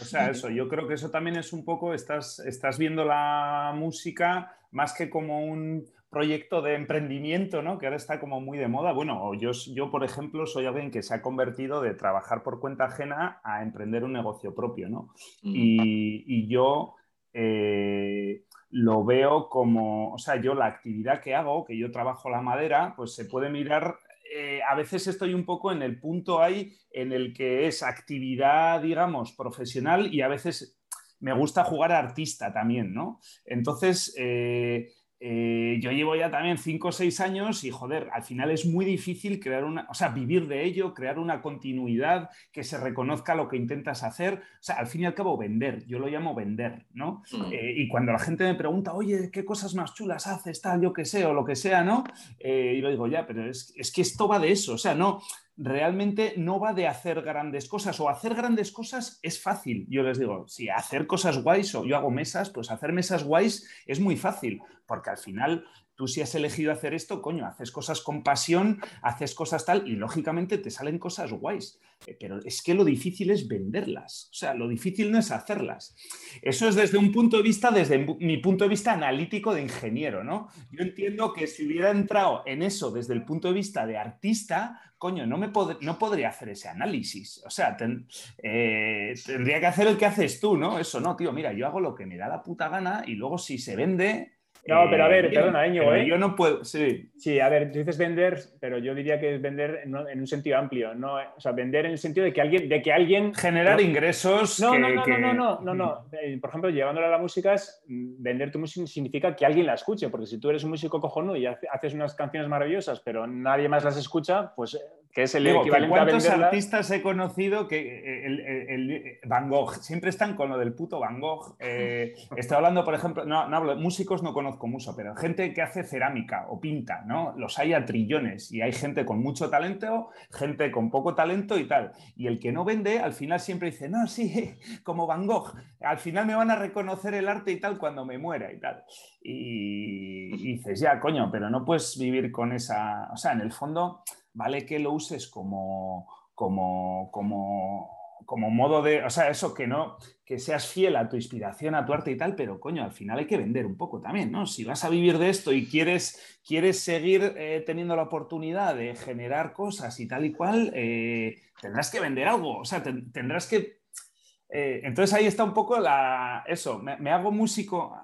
O sea, eso, yo creo que eso también es un poco, estás, estás viendo la música más que como un proyecto de emprendimiento, ¿no? Que ahora está como muy de moda. Bueno, yo, yo, por ejemplo, soy alguien que se ha convertido de trabajar por cuenta ajena a emprender un negocio propio, ¿no? y, y, yo eh, lo veo como, o sea, yo la actividad que hago, que yo trabajo la madera, pues se puede mirar eh, a veces estoy un poco en el punto ahí en el que es actividad, digamos, profesional y a veces me gusta jugar a artista también, ¿no? Entonces, eh, eh, yo llevo ya también cinco o seis años y joder, al final es muy difícil crear una, o sea, vivir de ello, crear una continuidad que se reconozca lo que intentas hacer. O sea, al fin y al cabo, vender, yo lo llamo vender, ¿no? Mm. Eh, y cuando la gente me pregunta, oye, ¿qué cosas más chulas haces, tal, yo qué sé, o lo que sea, ¿no? Eh, y lo digo, ya, pero es, es que esto va de eso, o sea, no, realmente no va de hacer grandes cosas o hacer grandes cosas es fácil. Yo les digo, si hacer cosas guays o yo hago mesas, pues hacer mesas guays es muy fácil, porque al final tú si has elegido hacer esto, coño, haces cosas con pasión, haces cosas tal y lógicamente te salen cosas guays. Eh, pero es que lo difícil es venderlas, o sea, lo difícil no es hacerlas. Eso es desde un punto de vista, desde mi punto de vista analítico de ingeniero, ¿no? Yo entiendo que si hubiera entrado en eso desde el punto de vista de artista, coño, no, me no podría hacer ese análisis. O sea, eh, tendría que hacer el que haces tú, ¿no? Eso no, tío, mira, yo hago lo que me da la puta gana y luego si se vende, no, pero a ver, eh, perdona, Íñigo, ¿eh? Yo no puedo, sí. Sí, a ver, tú dices vender, pero yo diría que es vender en, un sentido amplio, no, o sea, vender en el sentido de que alguien, de que alguien generar ingresos. No, no, no, no, no, no, no, eh, Por ejemplo, llevándola a la música, mm, vender tu música significa que alguien la escuche, porque si tú eres un músico cojonudo y haces unas canciones maravillosas, pero nadie más las escucha, pues que es el equivalente ¿cuántos artistas he conocido que eh, el, Van Gogh siempre están con lo del puto Van Gogh? Eh, estoy hablando, por ejemplo, no, no hablo, músicos no conozco mucho, pero gente que hace cerámica o pinta, ¿no? Los hay a trillones y hay gente con mucho talento, gente con poco talento y tal. Y el que no vende, al final siempre dice, no, sí, como Van Gogh, al final me van a reconocer el arte y tal cuando me muera y tal. Y, y dices, ya, coño, pero no puedes vivir con esa, o sea, en el fondo vale que lo uses como, como, como, como modo de, o sea, eso que no, que seas fiel a tu inspiración, a tu arte y tal, pero coño, al final hay que vender un poco también, ¿no? Si vas a vivir de esto y quieres, quieres seguir eh, teniendo la oportunidad de generar cosas y tal y cual, eh, tendrás que vender algo, o sea, tendrás que... Eh, entonces ahí está un poco la... Eso, me, me hago músico,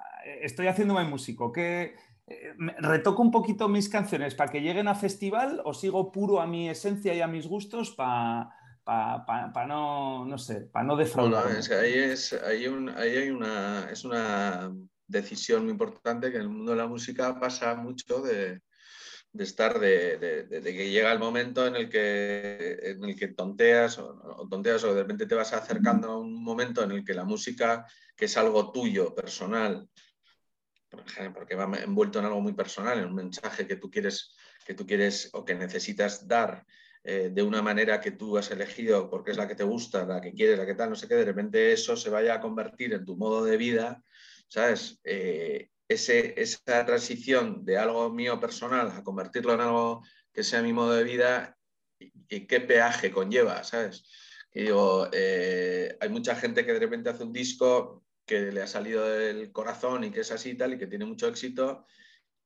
estoy haciéndome músico, ¿qué, eh, retoco un poquito mis canciones para que lleguen a festival o sigo puro a mi esencia y a mis gustos para pa, no, no sé, para no defraudar. ahí, es, hay una, es una decisión muy importante que en el mundo de la música pasa mucho de, estar, de, que llega el momento en el que, en el que tonteas o, tonteas o de repente te vas acercando a un momento en el que la música, que es algo tuyo, personal, porque va envuelto en algo muy personal, en un mensaje que tú quieres, que tú quieres o que necesitas dar eh, de una manera que tú has elegido porque es la que te gusta, la que quieres, la que tal, no sé qué, de repente eso se vaya a convertir en tu modo de vida, ¿sabes? Eh, ese, esa transición de algo mío personal a convertirlo en algo que sea mi modo de vida, ¿y, qué peaje conlleva, ¿sabes? digo, eh, hay mucha gente que de repente hace un disco que le ha salido del corazón y que es así y tal y que tiene mucho éxito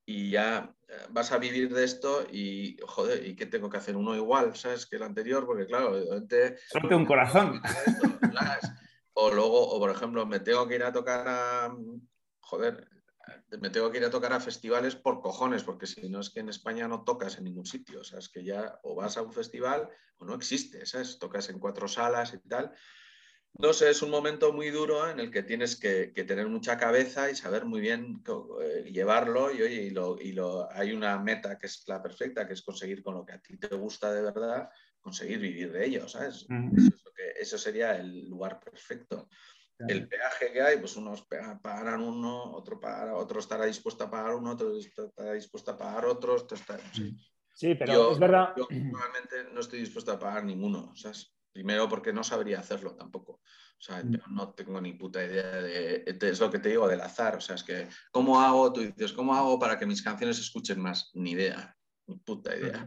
y ya eh, vas a vivir de esto y, joder, ¿y qué tengo que hacer? Uno igual, ¿sabes? Que el anterior, porque claro, obviamente... Un corazón. [laughs] O luego, o por ejemplo, me tengo que ir a tocar a... Joder, me tengo que ir a tocar a festivales por cojones, porque si no es que en España no tocas en ningún sitio, o sea, es que ya o vas a un festival o no existe, ¿sabes? Tocas en cuatro salas y tal. No sé, es un momento muy duro en el que tienes que, tener mucha cabeza y saber muy bien eh, llevarlo y, oye, y, lo, hay una meta que es la perfecta, que es conseguir con lo que a ti te gusta de verdad, conseguir vivir de ello, ¿sabes? eso, sería el lugar perfecto. El peaje que hay, pues unos pagarán uno, otro, pagará, otro estará dispuesto a pagar uno, otro estará dispuesto a pagar otro. Sí, pero es verdad. Yo [clears throat] normalmente no estoy dispuesto a pagar ninguno, ¿sabes? Primero porque no sabría hacerlo tampoco. O sea, mm. no tengo ni puta idea de, Es lo que te digo del azar. O sea, es que, ¿cómo hago? Tú dices, ¿cómo hago para que mis canciones se escuchen más? Ni idea. Puta idea.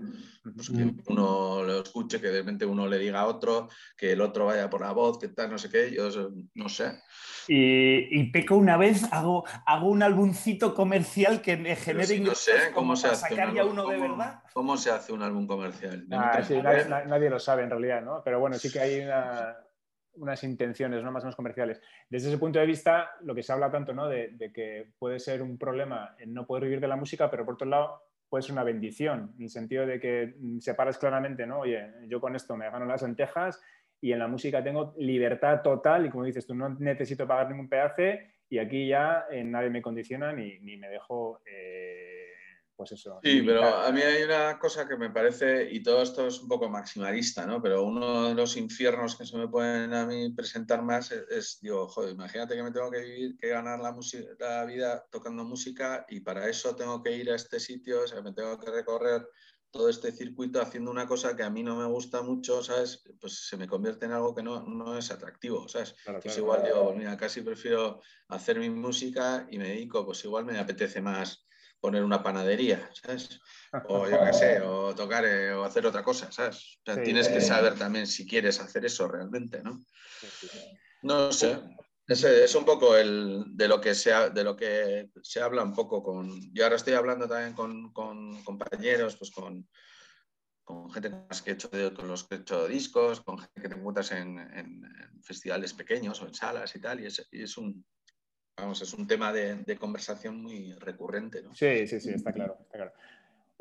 Pues que uno lo escuche, que de repente uno le diga a otro, que el otro vaya por la voz, que tal, no sé qué. Yo no sé. Y, peco una vez, hago, hago un álbumcito comercial que me genere no sé cómo se hace sacar ya uno de verdad. ¿Cómo se hace un álbum comercial? Ah, nadie, lo sabe en realidad, ¿no? Pero bueno, sí que hay unas intenciones ¿no? más o menos comerciales. Desde ese punto de vista, lo que se habla tanto ¿no? de, que puede ser un problema en no poder vivir de la música, pero por otro lado, puede ser una bendición, en el sentido de que mm, separas claramente, ¿no? Oye, yo con esto me gano las lentejas y en la música tengo libertad total y como dices tú, no necesito pagar ningún peaje y aquí ya eh, nadie me condiciona ni, me dejo... Eh, pues eso. Sí, pero a mí hay una cosa que me parece, y todo esto es un poco maximalista, ¿no? Pero uno de los infiernos que se me pueden a mí presentar más es, digo, joder, imagínate que me tengo que vivir, que ganar la, la vida tocando música y para eso tengo que ir a este sitio, o sea, me tengo que recorrer todo este circuito haciendo una cosa que a mí no me gusta mucho, ¿sabes? Pues se me convierte en algo que no, no es atractivo, ¿sabes? pues igual digo, pues mira, casi prefiero hacer mi música y me dedico, pues igual me apetece más poner una panadería, ¿sabes? O yo qué sé, [laughs] o tocar eh, o hacer otra cosa, ¿sabes? O sea, tienes que eh. saber también si quieres hacer eso realmente, ¿no? No sé. Es, es un poco el, de, lo que se, de lo que se habla un poco con... Yo ahora estoy hablando también con, con compañeros, pues con, con gente que he hecho, con los que he hecho discos, con gente que te encuentras en, en, festivales pequeños o en salas y tal, y es, y es un, vamos, es un tema de, conversación muy recurrente. ¿no? Sí, sí, sí, está claro.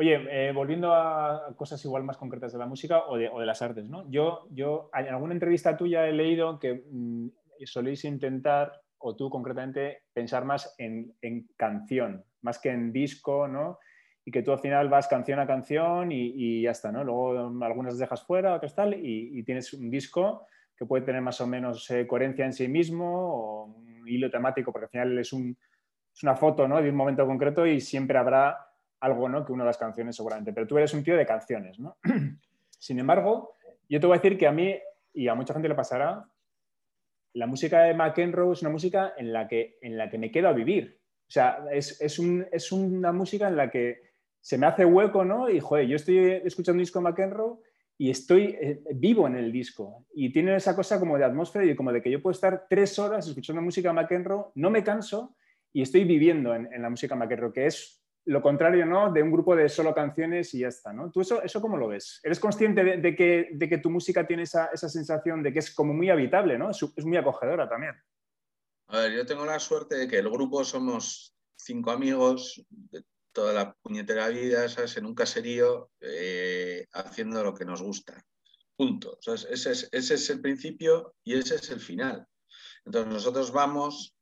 Oye, eh, volviendo a cosas igual más concretas de la música o de, las artes, ¿no? Yo, yo, en alguna entrevista tuya he leído que mm, soléis intentar, o tú concretamente, pensar más en, canción, más que en disco, ¿no? Y que tú al final vas canción a canción y, ya está, ¿no? Luego algunas dejas fuera, otras tal, y, tienes un disco que puede tener más o menos eh, coherencia en sí mismo o hilo temático, porque al final es, una foto ¿no? de un momento concreto y siempre habrá algo que una de las canciones seguramente. Pero tú eres un tío de canciones. ¿no? [clears throat] Sin embargo, yo te voy a decir que a mí y a mucha gente le pasará, la música de McEnroe es una música en la que, en la que me quedo a vivir. O sea, es, es, una música en la que se me hace hueco, ¿no? Y, joder, yo estoy escuchando un disco de McEnroe y estoy eh, vivo en el disco. Y tiene esa cosa como de atmósfera y como de que yo puedo estar tres horas escuchando música McEnroe, no me canso y estoy viviendo en, la música McEnroe, que es lo contrario ¿no? de un grupo de solo canciones y ya está. ¿no? ¿Tú eso, eso cómo lo ves? ¿Eres consciente de, que, de que, tu música tiene esa, esa, sensación de que es como muy habitable, ¿no? es, es muy acogedora también? A ver, yo tengo la suerte de que el grupo somos cinco amigos, toda la puñetera vida, ¿sabes? En un caserío eh, haciendo lo que nos gusta. Punto. Ese, es, el principio y ese es el final. Entonces nosotros vamos,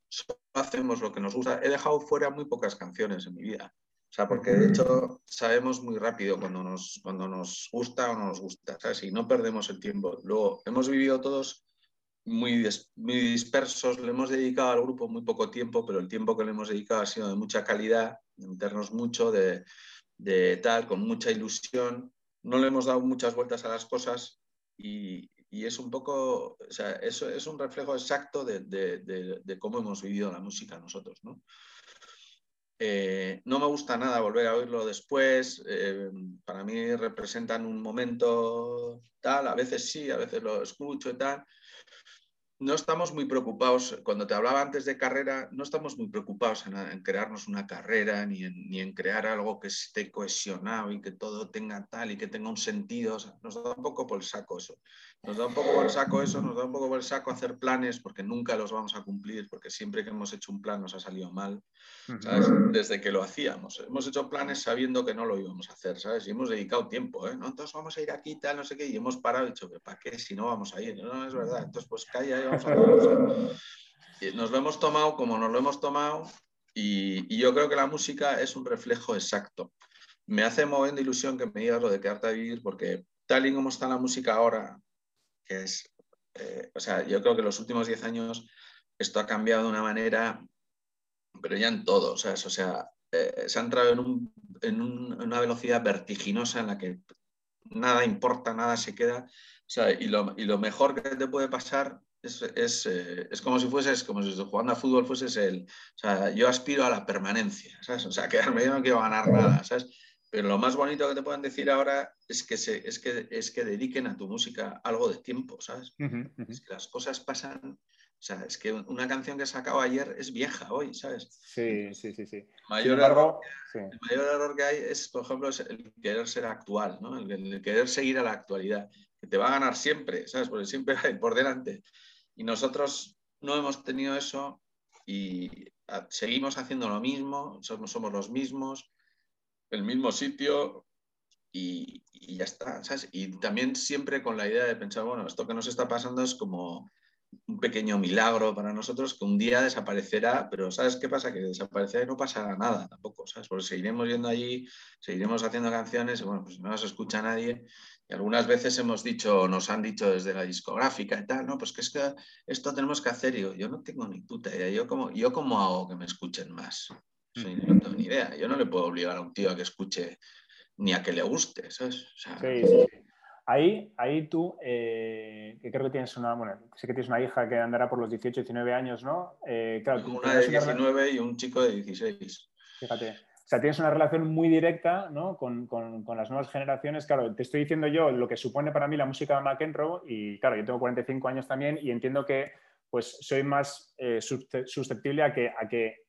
hacemos lo que nos gusta. He dejado fuera muy pocas canciones en mi vida. O sea, porque de hecho sabemos muy rápido cuando nos, cuando nos gusta o no nos gusta, ¿sabes? Y no perdemos el tiempo. Luego, hemos vivido todos muy, muy dispersos, le hemos dedicado al grupo muy poco tiempo, pero el tiempo que le hemos dedicado ha sido de mucha calidad, de meternos mucho, de, tal, con mucha ilusión. No le hemos dado muchas vueltas a las cosas y, es un poco, o sea, eso es un reflejo exacto de, cómo hemos vivido la música nosotros, ¿no? Eh, no me gusta nada volver a oírlo después. Eh, para mí representan un momento tal, a veces sí, a veces lo escucho y tal, no estamos muy preocupados, cuando te hablaba antes de carrera, no estamos muy preocupados en, crearnos una carrera ni en, crear algo que esté cohesionado y que todo tenga tal y que tenga un sentido. nos da un poco por el saco eso. Nos da un poco por el saco eso, nos da un poco por el saco hacer planes porque nunca los vamos a cumplir, porque siempre que hemos hecho un plan nos ha salido mal, Desde que lo hacíamos. Hemos hecho planes sabiendo que no lo íbamos a hacer, ¿sabes? Y hemos dedicado tiempo, ¿eh? ¿No? Entonces vamos a ir aquí, tal, no sé qué, y hemos parado y dicho, ¿para qué si no vamos a ir? No, es verdad. Entonces, pues calla nos lo hemos tomado como nos lo hemos tomado y, yo creo que la música es un reflejo exacto. Me hace moviendo ilusión que me digas lo de quedarte a vivir porque tal y como está la música ahora, que es, eh, o sea, yo creo que los últimos 10 años esto ha cambiado de una manera, pero ya en todo, O sea, eh, se ha entrado en, en, una velocidad vertiginosa en la que nada importa, nada se queda. O sea, y, lo, y lo mejor que te puede pasar es, eh, es, como si fueses, como si jugando a fútbol fueses el. O sea, yo aspiro a la permanencia, ¿sabes? O sea, quedarme yo no quiero ganar nada, ¿sabes? Pero lo más bonito que te pueden decir ahora es que, se, es que, es que dediquen a tu música algo de tiempo, ¿sabes? Es que las cosas pasan. O sea, es que una canción que sacado ayer es vieja hoy, ¿sabes? Sí, sí, sí. sí. El mayor, error, el mayor error que hay es, por ejemplo, el querer ser actual, ¿no? El, el, querer seguir a la actualidad, que te va a ganar siempre, ¿sabes? Porque siempre hay por delante. Y nosotros no hemos tenido eso y seguimos haciendo lo mismo, somos, somos los mismos. El mismo sitio y, ya está, ¿sabes? Y también siempre con la idea de pensar, bueno, esto que nos está pasando es como un pequeño milagro para nosotros que un día desaparecerá, pero ¿sabes qué pasa? Que desaparecerá y no pasará nada tampoco, ¿sabes? Porque seguiremos yendo allí, seguiremos haciendo canciones y bueno, pues no nos escucha nadie. Y algunas veces hemos dicho, nos han dicho desde la discográfica y tal, no, pues que es que esto tenemos que hacer. Y yo, yo no tengo ni puta idea. Yo como, yo cómo hago que me escuchen más. No tengo ni idea. Yo no le puedo obligar a un tío a que escuche ni a que le guste, ¿sabes? sí, sí. Ahí, ahí tú, eh, que creo que tienes una, bueno, sé que tienes una hija que andará por los 18, 19 años, ¿no? Eh, claro, una de 19 y un chico de 16. Fíjate. O sea, tienes una relación muy directa ¿no? con, con, con, las nuevas generaciones. Claro, te estoy diciendo yo lo que supone para mí la música de McEnroe y claro, yo tengo 45 años también y entiendo que pues soy más eh, susceptible a que, a que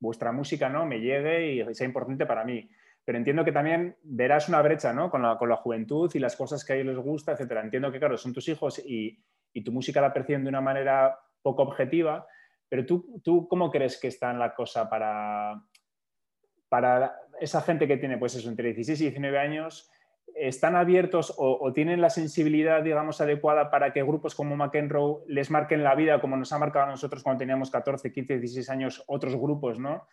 vuestra música ¿no? me llegue y sea importante para mí pero entiendo que también verás una brecha ¿no? con, la, con, la, juventud y las cosas que a ellos les gusta, etc. Entiendo que, claro, son tus hijos y, y tu música la perciben de una manera poco objetiva, pero tú, tú ¿cómo crees que está en la cosa para, para esa gente que tiene, pues eso, entre 16 y 19 años? ¿Están abiertos o, tienen la sensibilidad, digamos, adecuada para que grupos como McEnroe les marquen la vida como nos ha marcado a nosotros cuando teníamos 14, 15, 16 años otros grupos, ¿no?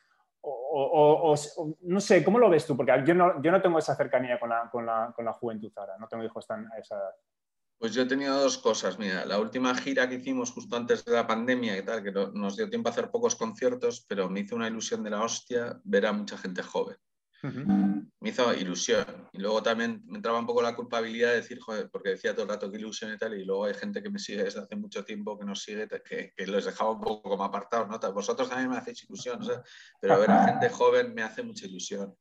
o, no sé, ¿cómo lo ves tú? Porque yo no, yo no tengo esa cercanía con la, con la, con la juventud ahora, no tengo hijos tan a esa edad. Pues yo he tenido dos cosas. Mira, la última gira que hicimos justo antes de la pandemia y tal, que nos dio tiempo a hacer pocos conciertos, pero me hizo una ilusión de la hostia ver a mucha gente joven. Me hizo ilusión. Y luego también me entraba un poco la culpabilidad de decir, joder, porque decía todo el rato que ilusión y tal, y luego hay gente que me sigue desde hace mucho tiempo, que nos sigue, que, que los dejaba un poco como apartados, ¿no? Vosotros también me hacéis ilusión, pero ver a [laughs] gente joven me hace mucha ilusión.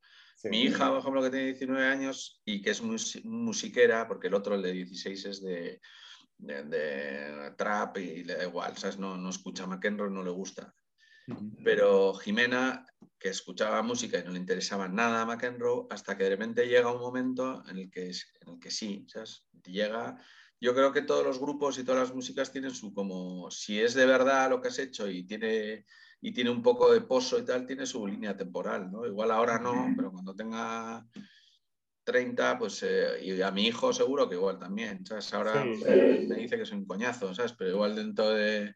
Mi hija, por ejemplo, que tiene 19 años y que es musiquera, porque el otro, el de 16, es de, de, trap y le da igual, ¿sabes? No, no escucha McEnroe, no le gusta. Pero Jimena, que escuchaba música y no le interesaba nada a McEnroe, hasta que de repente llega un momento en el que, en el que sí, ¿sabes? Llega, yo creo que todos los grupos y todas las músicas tienen su como, si es de verdad lo que has hecho y tiene, y tiene un poco de pozo y tal, tiene su línea temporal, ¿no? Igual ahora no, pero cuando tenga 30, pues, eh, y a mi hijo seguro que igual también, ¿sabes? Ahora me dice que soy un coñazo, ¿sabes? Pero igual dentro de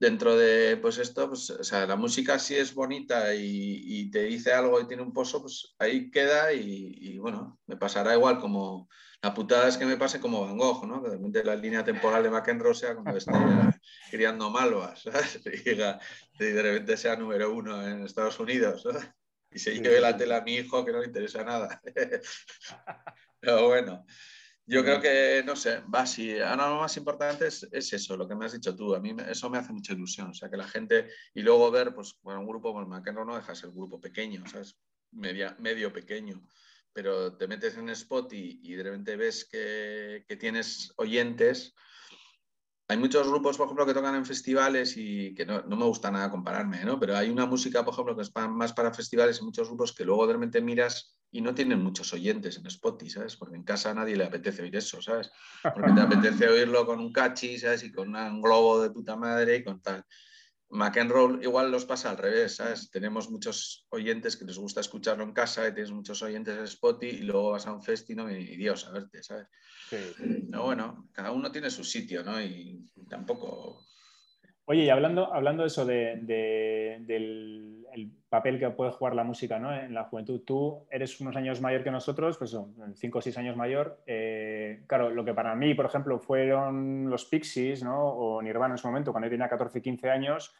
dentro de pues esto, pues, o sea, la música si es bonita y, te dice algo y tiene un pozo, pues ahí queda y, bueno, me pasará igual como la putada es que me pase como Van Gogh, ¿no? Que de repente la línea temporal de McEnroe sea cuando esté criando malvas, ¿sabes? [laughs] Y, de repente sea número uno en Estados Unidos, Y se lleve la tela a mi hijo que no le interesa nada. [laughs] Pero bueno, yo creo que, no sé, va así. Ahora lo más importante es, eso, lo que me has dicho tú. A mí eso me hace mucha ilusión. O sea, que la gente. Y luego ver, pues, bueno, un grupo pues, McEnroe no deja de ser grupo pequeño, ¿sabes? Media, medio pequeño. Pero te metes en Spot y, y de repente ves que, que, tienes oyentes. Hay muchos grupos, por ejemplo, que tocan en festivales y que no, me gusta nada compararme, ¿no? Pero hay una música, por ejemplo, que es más para festivales y muchos grupos que luego de miras y no tienen muchos oyentes en Spotify, ¿sabes? Porque en casa a nadie le apetece oír eso, ¿sabes? Porque te apetece oírlo con un cachi, ¿sabes? Y con un globo de puta madre y con tal. McEnroe igual los pasa al revés, ¿sabes? Tenemos muchos oyentes que les gusta escucharlo en casa y tienes muchos oyentes en Spotify y luego vas a un festival y, Dios, a verte, ¿sabes? Sí. No, bueno, cada uno tiene su sitio, ¿no? Y tampoco Oye, y hablando, hablando de eso, de, del papel que puede jugar la música ¿no? en la juventud, tú eres unos años mayor que nosotros, pues son 5 o 6 años mayor. Eh, claro, lo que para mí, por ejemplo, fueron los Pixies ¿no? o Nirvana en su momento, cuando yo tenía 14, 15 años,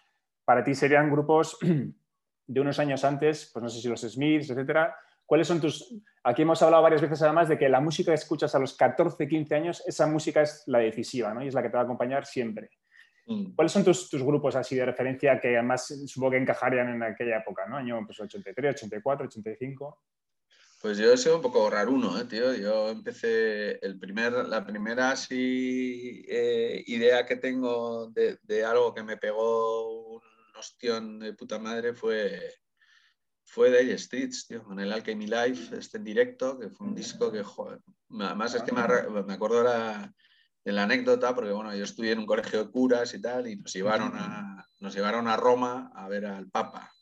para ti serían grupos [clears throat] de unos años antes, pues no sé si los Smiths, etcétera. ¿Cuáles son tus...? Aquí hemos hablado varias veces además de que la música que escuchas a los 14, 15 años, esa música es la decisiva ¿no? y es la que te va a acompañar siempre. Mm. ¿Cuáles son tus, grupos así de referencia que además supongo que encajarían en aquella época, ¿no? Año pues, 83, 84, 85. Pues yo he sido un poco raro uno, ¿eh, tío. Yo empecé, el primer, la primera así, eh, idea que tengo de, algo que me pegó un ostión de puta madre fue, fue Dire Streets, tío, con el Alchemy Life, este en directo, que fue un disco que, joder, además es que me, me acuerdo ahora de la anécdota, porque bueno, yo estudié en un colegio de curas y tal, y nos llevaron a, nos llevaron a Roma a ver al Papa.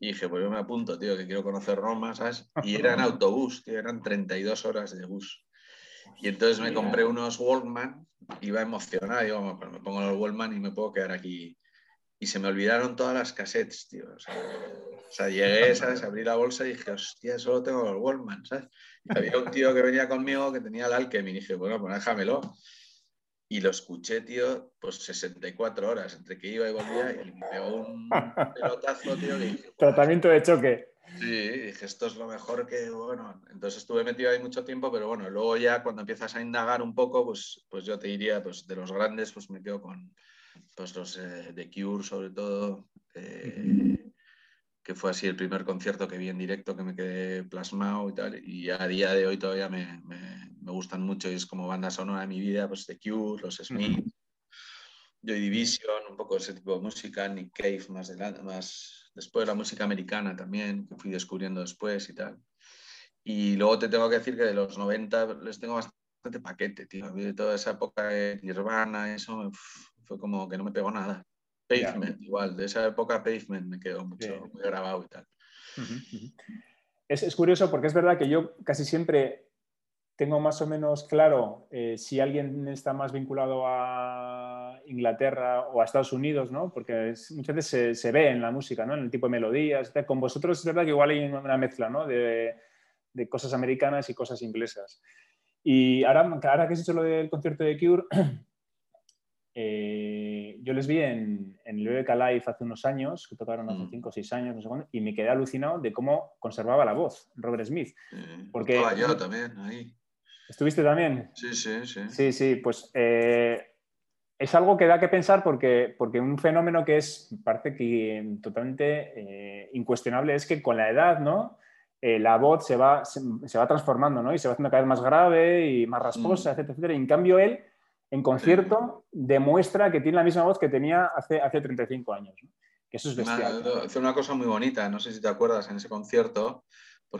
Y dije, pues yo me apunto, tío, que quiero conocer Roma, ¿sabes? Y era en [laughs] autobús, tío, eran 32 horas de bus. Y entonces me compré unos Walkman, iba emocionado, digo, pues me pongo los Walkman y me puedo quedar aquí. Y se me olvidaron todas las cassettes, tío. O sea, llegué, ¿sabes? Abrí la bolsa y dije, hostia, solo tengo los Walkman, ¿sabes? [laughs] Había un tío que venía conmigo que tenía el Alchemy y dije, bueno, pues déjamelo. Y lo escuché, tío, pues 64 horas, entre que iba y volvía, y me pegó un [laughs] pelotazo, tío. Tratamiento de choque. Sí, dije, esto es lo mejor que, bueno, entonces estuve metido ahí mucho tiempo, pero bueno, luego ya cuando empiezas a indagar un poco, pues, pues yo te diría, pues de los grandes, pues me quedo con pues los eh, de Cure sobre todo, eh, que fue así el primer concierto que vi en directo que me quedé plasmado y tal, y a día de hoy todavía me, me, me gustan mucho y es como banda sonora de mi vida, pues The Cure, los Smith, Joy Division, un poco ese tipo de música, Nick Cave más, adelante, más después la música americana también, que fui descubriendo después y tal. Y luego te tengo que decir que de los 90 les tengo bastante paquete, tío. De toda esa época de Nirvana, eso fue como que no me pegó nada. Pavement, igual, de esa época Pavement me quedó mucho, muy grabado y tal. Es, es, curioso porque es verdad que yo casi siempre tengo más o menos claro eh, si alguien está más vinculado a Inglaterra o a Estados Unidos, ¿no? Porque muchas veces se, ve en la música, ¿no? En el tipo de melodías. Con vosotros es verdad que igual hay una mezcla, ¿no? De, cosas americanas y cosas inglesas. Y ahora, ahora que has hecho lo del concierto de Cure, [clears throat] eh, yo les vi en, en Lyrica Live hace unos años, que tocaron hace 5 mm. o 6 años, no sé cuándo, y me quedé alucinado de cómo conservaba la voz Robert Smith. porque, yo también, ahí. ¿Estuviste también? Sí, sí, sí. Sí, sí, pues eh, es algo que da que pensar porque, porque un fenómeno que es, parece que totalmente eh, incuestionable es que con la edad, ¿no? Eh, la voz se va, se, va transformando, ¿no? Y se va haciendo cada vez más grave y más rasposa, mm. etcétera, etcétera. Y en cambio él, en concierto, demuestra que tiene la misma voz que tenía hace, hace 35 años. Que eso es bestial. Hace una cosa muy bonita, no sé si te acuerdas, en ese concierto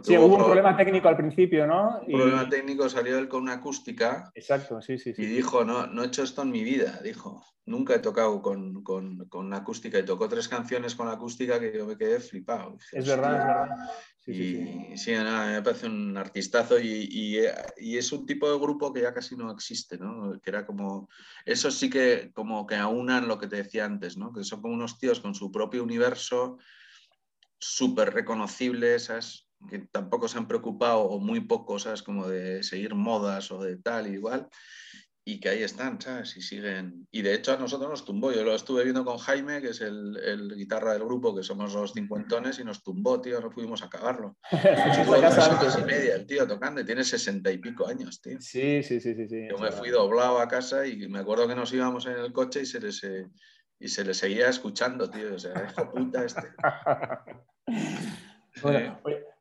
sí, hubo, un problema técnico al principio, ¿no? Un problema técnico, salió él con una acústica. Exacto, sí, sí. Y dijo, no, no he hecho esto en mi vida, dijo. Nunca he tocado con, con, con una acústica y tocó tres canciones con la acústica que yo me quedé flipado. es verdad, es verdad. Sí, y sí, nada, me parece un artistazo y, y, y, es un tipo de grupo que ya casi no existe, ¿no? Que era como, eso sí que como que aunan lo que te decía antes, ¿no? Que son como unos tíos con su propio universo, súper reconocibles, ¿sabes? Que tampoco se han preocupado, o muy pocos, ¿sabes? Como de seguir modas o de tal y igual, y que ahí están, ¿sabes? Y siguen. Y de hecho a nosotros nos tumbó. Yo lo estuve viendo con Jaime, que es el, el guitarra del grupo, que somos los cincuentones, y nos tumbó, tío, no pudimos acabarlo. [laughs] y media el tío tocando, y tiene sesenta y pico años, tío. Sí, sí, sí, sí. sí Yo me fui doblado a casa y me acuerdo que nos íbamos en el coche y se les, y se le seguía escuchando, tío. O sea, hijo puta este. [laughs] Bueno,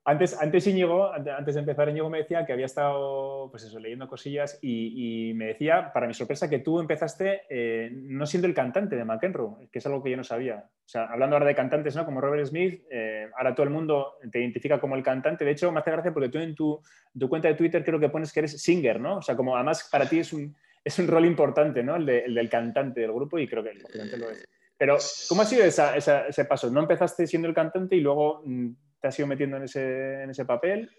antes, antes Íñigo, antes de empezar, Íñigo me decía que había estado, pues eso, leyendo cosillas y, me decía, para mi sorpresa, que tú empezaste eh, no siendo el cantante de McEnroe, que es algo que yo no sabía. O sea, hablando ahora de cantantes, ¿no? Como Robert Smith, eh, ahora todo el mundo te identifica como el cantante. De hecho, me hace gracia porque tú en tu, cuenta de Twitter creo que pones que eres singer, ¿no? O sea, como además para ti es un, es un rol importante, ¿no? El, del cantante del grupo y creo que el lo es. Pero, ¿cómo ha sido ese paso? ¿No empezaste siendo el cantante y luego mm, te has metiendo en ese, en ese papel?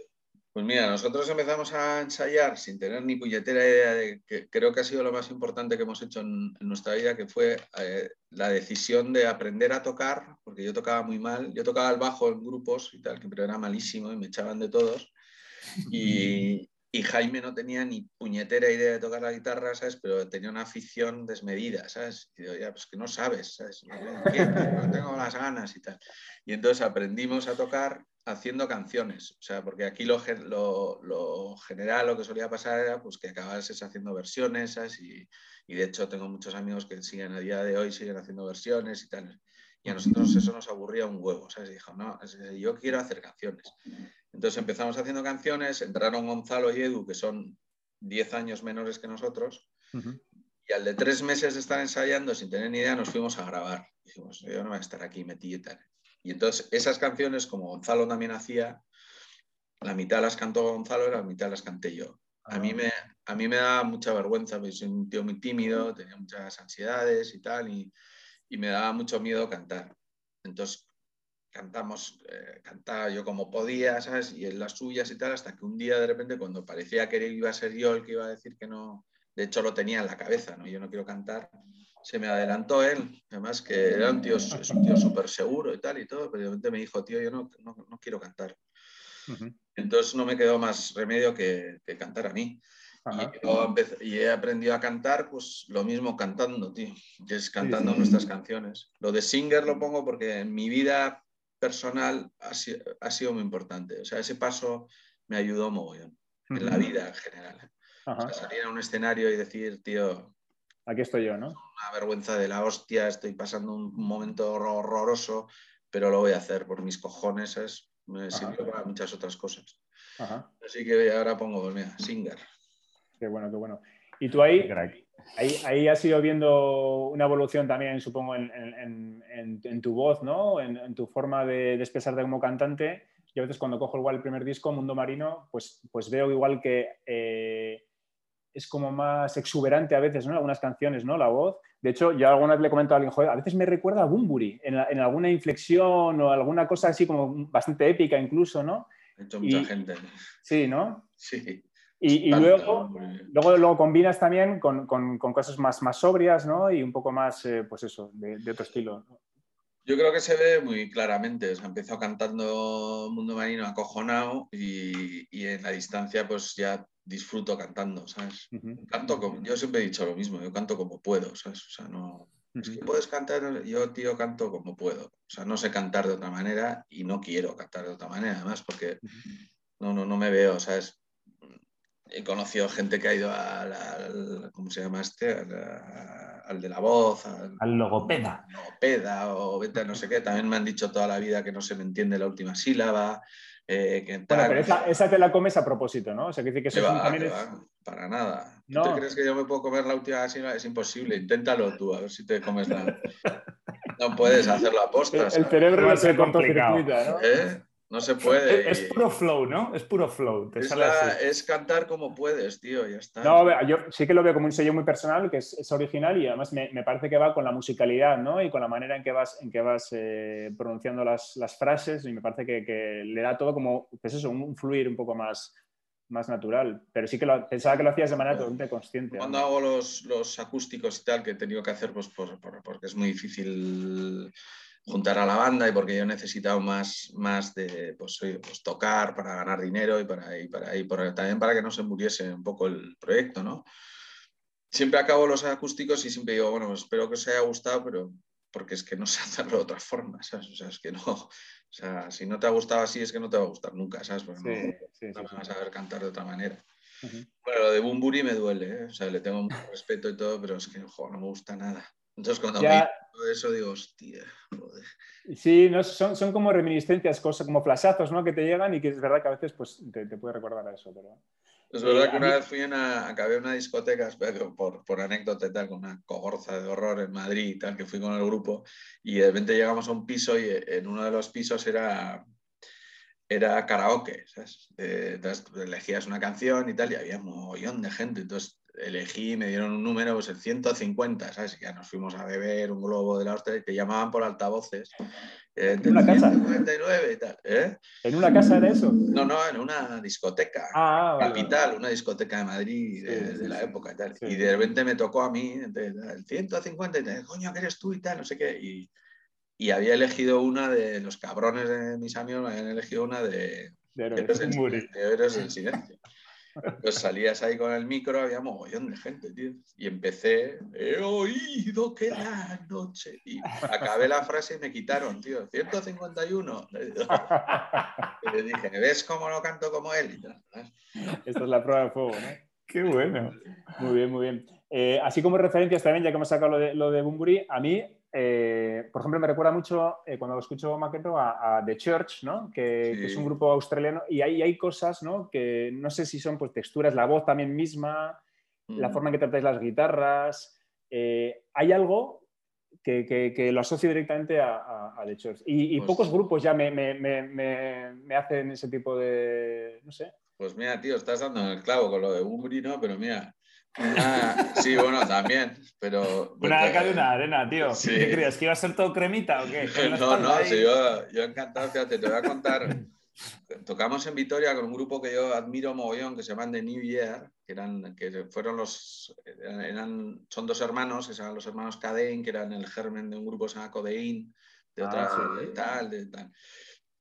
Pues mira, nosotros empezamos a ensayar sin tener ni puñetera idea de que creo que ha sido lo más importante que hemos hecho en, nuestra vida, que fue eh, la decisión de aprender a tocar, porque yo tocaba muy mal, yo tocaba el bajo en grupos y tal, que pero era malísimo y me echaban de todos. Y, y Jaime no tenía ni puñetera idea de tocar la guitarra, ¿sabes? Pero tenía una afición desmedida, ¿sabes? Y digo, ya, pues que no sabes, ¿sabes? No, no tengo las ganas y tal. Y entonces aprendimos a tocar haciendo canciones, o sea, porque aquí lo, lo, general, lo que solía pasar era pues que acabases haciendo versiones, ¿sabes? Y, y, de hecho tengo muchos amigos que siguen a día de hoy, siguen haciendo versiones y tal. Y a nosotros eso nos aburría un huevo, ¿sabes? Y dijo, no, yo quiero hacer canciones. Entonces empezamos haciendo canciones, entraron Gonzalo y Edu, que son 10 años menores que nosotros, y al de tres meses de estar ensayando sin tener ni idea nos fuimos a grabar. Dijimos, yo no voy a estar aquí metido y tal. Y entonces esas canciones, como Gonzalo también hacía, la mitad las cantó Gonzalo y la mitad las canté yo. A mí, ah. me, a mí me da mucha vergüenza, porque soy un tío muy tímido, tenía muchas ansiedades y tal, y, y me daba mucho miedo cantar. Entonces cantamos, eh, cantaba yo como podía, ¿sabes? Y en las suyas y tal, hasta que un día de repente, cuando parecía que iba a ser yo el que iba a decir que no, de hecho lo tenía en la cabeza, ¿no? Yo no quiero cantar, se me adelantó él, además que era un tío, es un tío súper seguro y tal y todo, pero de repente me dijo, tío, yo no, no, quiero cantar. Entonces no me quedó más remedio que, que cantar a mí. Y, he aprendido a cantar, pues lo mismo cantando, tío, que es cantando nuestras canciones. Lo de Singer lo pongo porque en mi vida personal ha, sido, muy importante. O sea, ese paso me ayudó mogollón, en la vida en general. ¿eh? O sea, salir a un escenario y decir, tío... Aquí estoy yo, ¿no? Una vergüenza de la hostia, estoy pasando un momento horroroso, pero lo voy a hacer por mis cojones, es Me sirve para muchas otras cosas. Así que ahora pongo, pues mira, Singer. Qué bueno, qué bueno. Y tú ahí, ahí, ahí has ido viendo una evolución también, supongo, en, tu voz, ¿no? En, tu forma de, expresarte como cantante. Yo a veces cuando cojo igual el primer disco, Mundo Marino, pues, pues veo igual que eh, es como más exuberante a veces, ¿no? Algunas canciones, ¿no? La voz. De hecho, yo alguna vez le comento a alguien, joder, a veces me recuerda a Bumburi, en, en alguna inflexión o alguna cosa así como bastante épica incluso, ¿no? Hecho mucha gente. Sí, ¿no? Sí. Y, luego, luego, luego, combinas también con, con, cosas más, más sobrias, ¿no? Y un poco más, eh, pues eso, de, otro estilo. Yo creo que se ve muy claramente. O sea, empezó cantando Mundo Marino acojonado y, y, en la distancia pues ya disfruto cantando, ¿sabes? Canto como, yo siempre he dicho lo mismo, yo canto como puedo, ¿sabes? O sea, no... Es que puedes cantar, yo tío canto como puedo. O sea, no sé cantar de otra manera y no quiero cantar de otra manera, además, porque no, no, no me veo, ¿sabes? He conocido gente que ha ido al, ¿cómo se llama este? Al, de la voz, al, logopeda. Logopeda o vete no sé qué. También me han dicho toda la vida que no se me entiende la última sílaba. Eh, bueno, pero esa, te la comes a propósito, ¿no? O sea, que dice que eso también es... Para nada. No. ¿Tú crees que yo me puedo comer la última sílaba? Es imposible. Inténtalo tú, a ver si te comes la... [laughs] No puedes hacerlo a postas. El, cerebro no se cortocircuita, ¿no? ¿Eh? No se puede. Es, puro flow, ¿no? Es puro flow. es, cantar como puedes, tío, ya está. No, yo sí que lo veo como un sello muy personal, que es, original y además me, parece que va con la musicalidad, ¿no? Y con la manera en que vas, en que vas eh, pronunciando las, frases y me parece que, le da todo como, pues eso, un, fluir un poco más, más natural. Pero sí que lo, pensaba que lo hacías de manera totalmente consciente. Cuando hago los, los, acústicos y tal, que he tenido que hacer, pues porque es muy difícil juntar a la banda y porque yo necesitaba más, más de pues, pues, tocar para ganar dinero y para, y para, y también para que no se muriese un poco el proyecto, ¿no? Siempre acabo los acústicos y siempre digo, bueno, espero que os haya gustado, pero porque es que no sé hacerlo de otra forma, [laughs] ¿sabes? O sea, es que no, o sea, si no te ha gustado así es que no te va a gustar nunca, ¿sabes? Porque no, vas a saber cantar de otra manera. Bueno, lo de Bumburi me duele, ¿eh? o sea, le tengo mucho respeto y todo, pero es que no me gusta nada. Entonces, cuando ya... todo eso, digo, hostia, joder. Sí, no, son, son como reminiscencias, cosas como flashazos, ¿no? Que te llegan y que es verdad que a veces pues, te, te puede recordar a eso. Pero... Es verdad eh, que una vez fui en una, acabé en una discoteca, por, por anécdota y tal, con una cogorza de horror en Madrid y tal, que fui con el grupo, y de repente llegamos a un piso y en uno de los pisos era, era karaoke, ¿sabes? entonces elegías una canción y tal, y había un mogollón de gente, entonces elegí, me dieron un número, pues el 150, ¿sabes? Ya nos fuimos a beber un globo de la hostia que llamaban por altavoces. Eh, ¿En una casa? y tal, ¿eh? ¿En una casa era eso? No, no, en una discoteca. Ah, capital, una discoteca de Madrid de, la época y tal. Y de repente me tocó a mí el 150 y tal, coño, ¿qué eres tú y tal? No sé qué. Y, y había elegido una de los cabrones de mis amigos, habían elegido una de, de Héroes del Silencio. Pues salías ahí con el micro, había mogollón de gente, tío. Y empecé, he oído que la noche. Y acabé la frase y me quitaron, tío. 151. [laughs] Y le dije, ¿ves cómo no canto como él? Esta es la prueba de fuego, ¿no? Qué bueno. Muy bien, muy bien. Eh, así como referencias también, ya que hemos sacado lo de, lo de Bumburi, a mí eh, por ejemplo, me recuerda mucho eh, cuando escucho McEnroe a, The Church, ¿no? que, es un grupo australiano, y ahí hay cosas ¿no? que no sé si son pues, texturas, la voz también misma, la mm. forma en que tratáis las guitarras. Eh, hay algo que, lo asocio directamente a, The Church. Y, pues pocos grupos ya me, me, me, hacen ese tipo de. No sé. Pues mira, tío, estás dando en el clavo con lo de Umbri, ¿no? Pero mira, Ah, sí, bueno, también, pero... Una arca de una arena, tío. ¿Qué creías? ¿Que iba a ser todo cremita o qué? No, no, sí, yo, yo encantado, fíjate, te voy a contar tocamos en Vitoria con un grupo que yo admiro mogollón, que se llaman The New Year, que, eran, que fueron los, eran, son dos hermanos, que se llaman los hermanos Cadein, que eran el germen de un grupo que se llama Codein, de otra, ah, tal, de tal.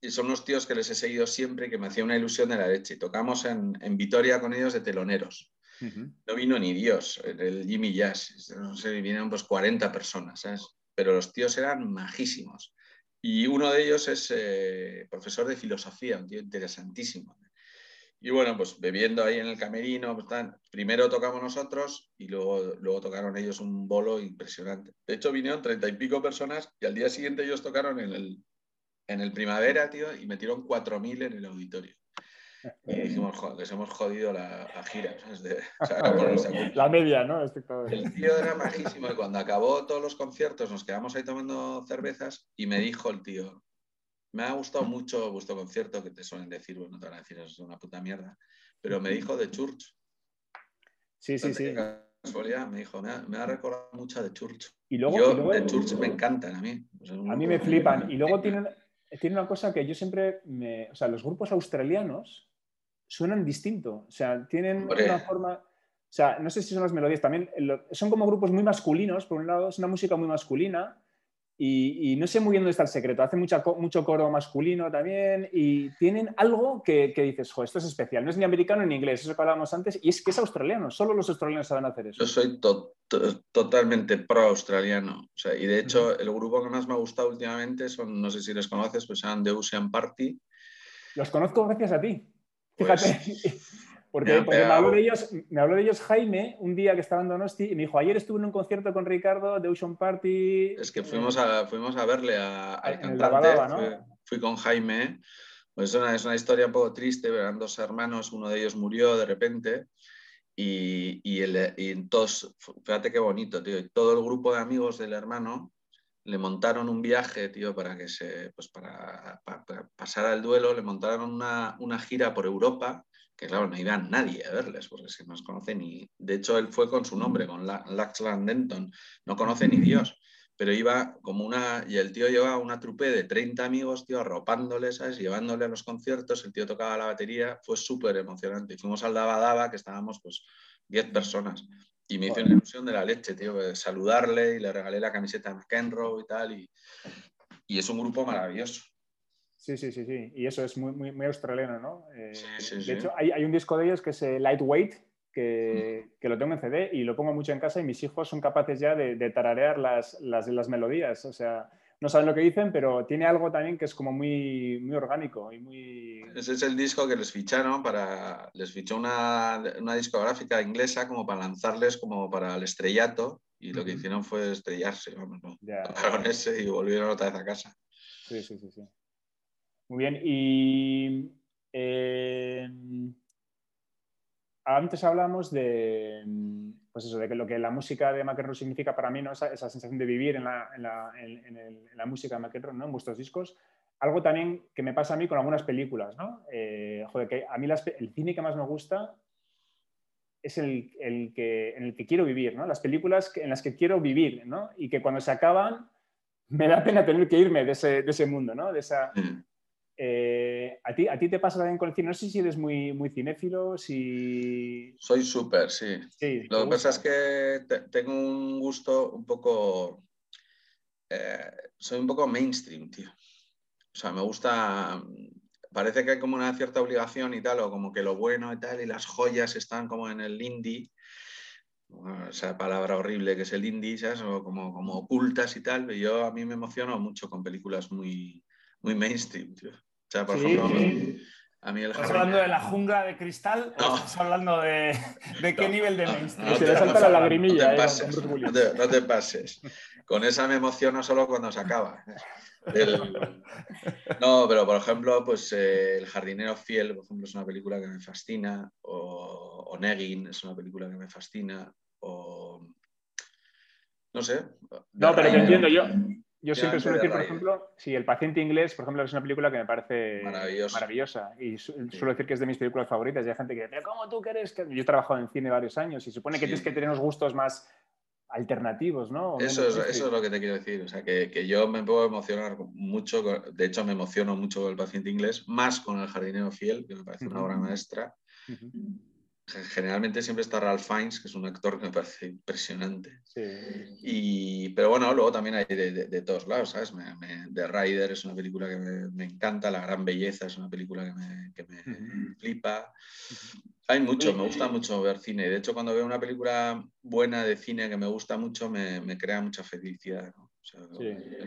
Y son unos tíos que les he seguido siempre y que me hacía una ilusión de la leche. Y tocamos en, en Vitoria con ellos de teloneros. No vino ni Dios, el Jimmy Jazz, no sé, vinieron pues 40 personas, ¿sabes? Pero los tíos eran majísimos. Y uno de ellos es eh, profesor de filosofía, un tío interesantísimo. Y bueno, pues bebiendo ahí en el camerino, pues, primero tocamos nosotros y luego, luego tocaron ellos un bolo impresionante. De hecho, vinieron treinta y pico personas y al día siguiente ellos tocaron en el, en el primavera, tío, y metieron cuatro mil en el auditorio. Y dijimos, joder, les hemos jodido la, gira. [laughs] la media, ¿no? El tío era majísimo y cuando acabó todos los conciertos nos quedamos ahí tomando cervezas y me dijo el tío, me ha gustado mucho vuestro concierto, que te suelen decir, bueno, te van a decir, es una puta mierda, pero me dijo de Church. Sí, sí, sí. me dijo, me ha, recordado mucho de Church. Y luego, yo, de Church me encantan a mí. a mí me flipan. [laughs] Y luego tienen, tiene una cosa que yo siempre, me, o sea, los grupos australianos suenan distinto, o sea, tienen una forma, o sea, no sé si son las melodías también, son como grupos muy masculinos, por un lado, es una música muy masculina y, no sé muy bien dónde está el secreto, hace mucha, mucho coro masculino también y tienen algo que, dices, jo, esto es especial, no es ni americano ni inglés, eso que hablábamos antes, y es que es australiano, solo los australianos saben hacer eso. Yo soy totalmente pro-australiano, o sea, y de hecho el grupo que más me ha gustado últimamente son, no sé si les conoces, pues se llaman The Ocean Party. Los conozco gracias a ti. Fíjate, [laughs] pues, porque, me, habló de ellos, me habló de ellos Jaime un día que estaba en Donosti y me dijo, ayer estuve en un concierto con Ricardo de Ocean Party. Es que fuimos a, fuimos a verle al cantante, fui, con Jaime. Pues es, una, es una historia un poco triste, eran dos hermanos, uno de ellos murió de repente y, y, el, y todos, fíjate qué bonito, tío, todo el grupo de amigos del hermano le montaron un viaje, tío, para que se, pues para, pasar el duelo, le montaron una, una, gira por Europa, que claro, no iba nadie a verles, porque se nos conoce ni... De hecho, él fue con su nombre, con Laxland Denton, no conoce ni Dios, pero iba como una... Y el tío llevaba una trupe de 30 amigos, tío, arropándoles, ¿sabes? Llevándole a los conciertos, el tío tocaba la batería, fue súper emocionante. Y fuimos al Daba Daba, que estábamos, pues, 10 personas. Y me hizo una ilusión de la leche, tío, saludarle y le regalé la camiseta de McEnroe y tal. Y, y, es un grupo maravilloso. Sí, sí, sí, sí. Y eso es muy, muy, muy australiano, ¿no? Eh, de hecho, hay, hay, un disco de ellos que es eh, Lightweight, que, que, lo tengo en CD y lo pongo mucho en casa y mis hijos son capaces ya de, de tararear las, las, las melodías. O sea, no saben lo que dicen, pero tiene algo también que es como muy, muy orgánico y muy... Ese es el disco que les ficharon para... Les fichó una, una discográfica inglesa como para lanzarles como para el estrellato y lo que hicieron fue estrellarse, vamos, ¿no? Ese y volvieron otra vez a casa. Sí, sí, sí, sí. Muy bien, y... Eh, antes hablamos de pues eso, de que lo que la música de McEnroe significa para mí, ¿no? esa, sensación de vivir en la, en la, en, la música de McEnroe, ¿no? en vuestros discos. Algo también que me pasa a mí con algunas películas. ¿no? Eh, joder, que a mí el cine que más me gusta es el, el, que, en el que quiero vivir, ¿no? las películas en las que quiero vivir ¿no? y que cuando se acaban me da pena tener que irme de ese, de ese mundo, ¿no? esa. Eh, ¿a, ti, ¿A ti te pasa también con el cine? No sé si eres muy, muy cinéfilo, si... Soy súper, sí. Lo que pasa es que tengo un gusto un poco... Eh, soy un poco mainstream, tío. O sea, me gusta... Parece que hay como una cierta obligación y tal, o como que lo bueno y tal, y las joyas están como en el indie. esa palabra horrible que es el indie, ¿sabes? O como, como ocultas y tal. Yo a mí me emociono mucho con películas muy, muy mainstream, tío. O sea, por ejemplo, a mí el ¿Estás hablando de la jungla de cristal o estás hablando de, de qué nivel de mainstream? se le salta la lagrimilla. No te, pases, no, te, pases. Con esa me emociono solo cuando se acaba. No, pero por ejemplo, pues eh, El jardinero fiel, por ejemplo, es una película que me fascina, o, o Negin es una película que me fascina, o no sé. No, pero te entiendo yo. Yo siempre suelo decir, por ejemplo, si El paciente inglés, por ejemplo, es una película que me parece maravillosa. Y suelo decir que es de mis películas favoritas. Y hay gente que dice, ¿cómo tú quieres que.? Yo he trabajado en cine varios años y supone que tienes que tener unos gustos más alternativos, ¿no? Eso es, eso es, lo que te quiero decir. O sea, que, que, yo me puedo emocionar mucho, de hecho me emociono mucho con el paciente inglés, más con el jardinero fiel, que me parece una obra maestra. Generalmente siempre está Ralph Fiennes, que es un actor que me parece impresionante. Sí. Y, pero bueno, luego también hay de, de, todos lados, ¿sabes? Me, The Rider es una película que me, me, encanta, La Gran Belleza es una película que me, que me flipa. Hay mucho, me gusta mucho ver cine. De hecho, cuando veo una película buena de cine que me gusta mucho, me, crea mucha felicidad.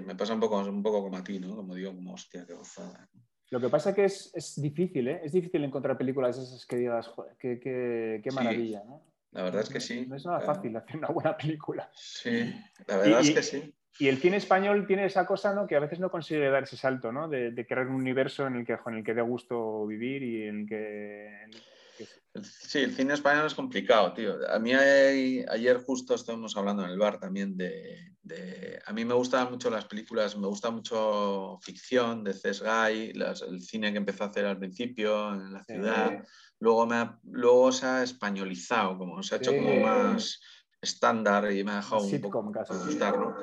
Me pasa un poco, un poco como a ti, ¿no? Como digo, como hostia, qué gozada. Lo que pasa es que es, difícil, ¿eh? Es difícil encontrar películas esas que digas, qué, qué, maravilla, ¿no? La verdad es que sí. No es nada fácil hacer una buena película. Sí, la verdad es que sí. Y el cine español tiene esa cosa ¿no? que a veces no consigue dar ese salto, ¿no? De, crear un universo en el que, en el que dé gusto vivir y en el que, Sí, el cine español es complicado, tío. A mí ayer justo estuvimos hablando en el bar también de, A mí me gustan mucho las películas, me gusta mucho ficción de Cesgay, el cine que empezó a hacer al principio en la ciudad. Luego, me luego se ha españolizado, como se ha hecho como más estándar y me ha dejado un poco gustar, ¿no?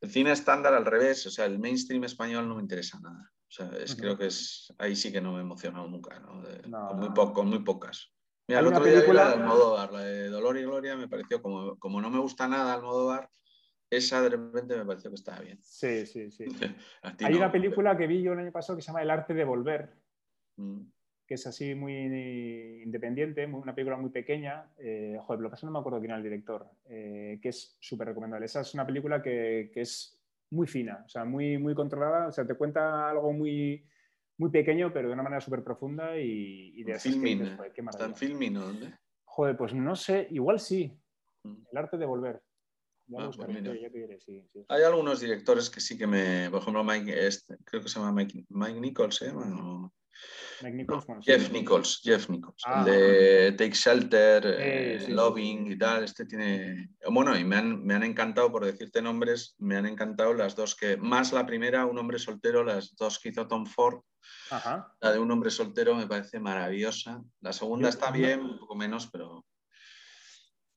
El cine estándar al revés, o sea, el mainstream español no me interesa nada. O sea, es, creo que es ahí sí que no me he emocionado nunca, ¿no? con, muy con muy pocas. Mira, el otro día película... la de Almodóvar, la de Dolor y Gloria, me pareció, como, como no me gusta nada Almodóvar, esa de repente me pareció que estaba bien. Sí, sí, sí. [laughs] Hay una película que vi yo el año pasado que se llama El arte de volver, mm. que es así muy independiente, una película muy pequeña. Eh, joder, lo que pasa no me acuerdo quién era el director, eh, que es súper recomendable. Esa es una película que, que, es muy fina, o sea, muy, muy controlada, o sea, te cuenta algo muy muy pequeño, pero de una manera súper profunda y, y de filming, ¿Está en filming o dónde? Joder, pues no sé, igual sí. Mm. El arte de volver. Ah, pues Hay algunos directores que sí que me. Por ejemplo, Mike, este, creo que se llama Mike, Mike Nichols, ¿eh? Mike Nichols, Jeff Nichols, Jeff Nichols, el ah, de Take Shelter, eh, Loving y tal. Este tiene. Bueno, y me han, me han, encantado, por decirte nombres, me han encantado las dos que. Más la primera, Un hombre soltero, las dos que hizo Tom Ford la de un hombre soltero me parece maravillosa. La segunda está bien, un poco menos, pero.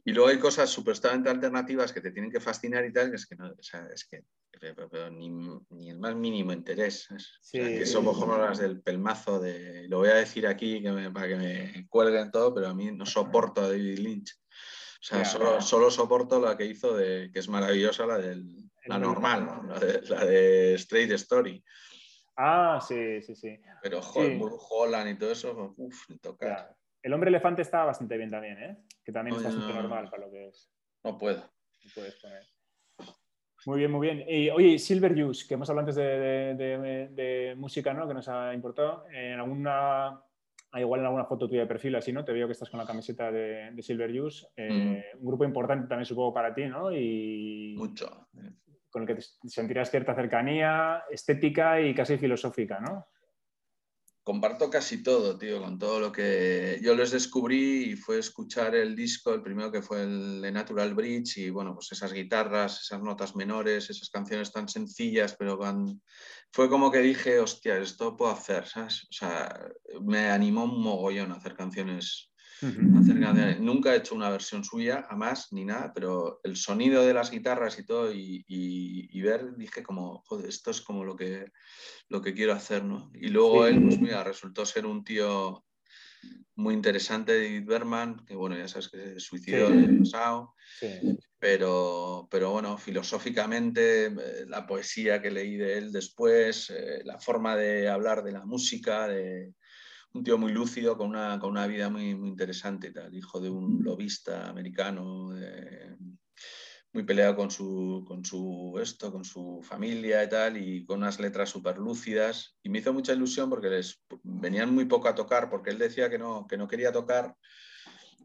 Y luego hay cosas supuestamente alternativas que te tienen que fascinar y tal, que es que no, o sea, es que pero, ni, ni, el más mínimo interés. que somos como las del pelmazo de. Lo voy a decir aquí que para que me cuelguen todo, pero a mí no soporto a David Lynch. O sea, solo, solo, soporto la que hizo de, que es maravillosa, la del la normal, la, de, la de Straight Story. Ah, sí, sí, sí. Pero sí. Holland y todo eso, uff, tocar. El hombre elefante está bastante bien también, ¿eh? Que también está bastante normal para lo que es. No puedo. No puedes poner. Muy bien, muy bien. Y, oye, Silver Juice, que hemos hablado antes de, música, ¿no? Que nos ha importado. En alguna, ah, igual en alguna foto tuya de perfil, así, ¿no? Te veo que estás con la camiseta de, Silver Juice. Eh, un grupo importante también, supongo, para ti, ¿no? Y... Mucho con el que te sentirás cierta cercanía estética y casi filosófica, ¿no? Comparto casi todo, tío, con todo lo que yo les descubrí y fue escuchar el disco, el primero que fue el de Natural Bridge y bueno, pues esas guitarras, esas notas menores, esas canciones tan sencillas, pero van... fue como que dije, hostia, esto puedo hacer, ¿sabes? O sea, me animó un mogollón a hacer canciones Nunca he hecho una versión suya, jamás, ni nada, pero el sonido de las guitarras y todo, y, ver, dije como, joder, esto es como lo que, lo que quiero hacer, ¿no? Y luego él, pues mira, resultó ser un tío muy interesante, David Berman, que bueno, ya sabes que se suicidó en el pasado, pero, pero bueno, filosóficamente, eh, la poesía que leí de él después, eh, la forma de hablar de la música, de un tío muy lúcido, con una, con una vida muy, muy interesante, tal, hijo de un lobista americano, muy peleado con su, con su esto, con su familia y tal, y con unas letras súper lúcidas. Y me hizo mucha ilusión porque les venían muy poco a tocar, porque él decía que no, que no quería tocar,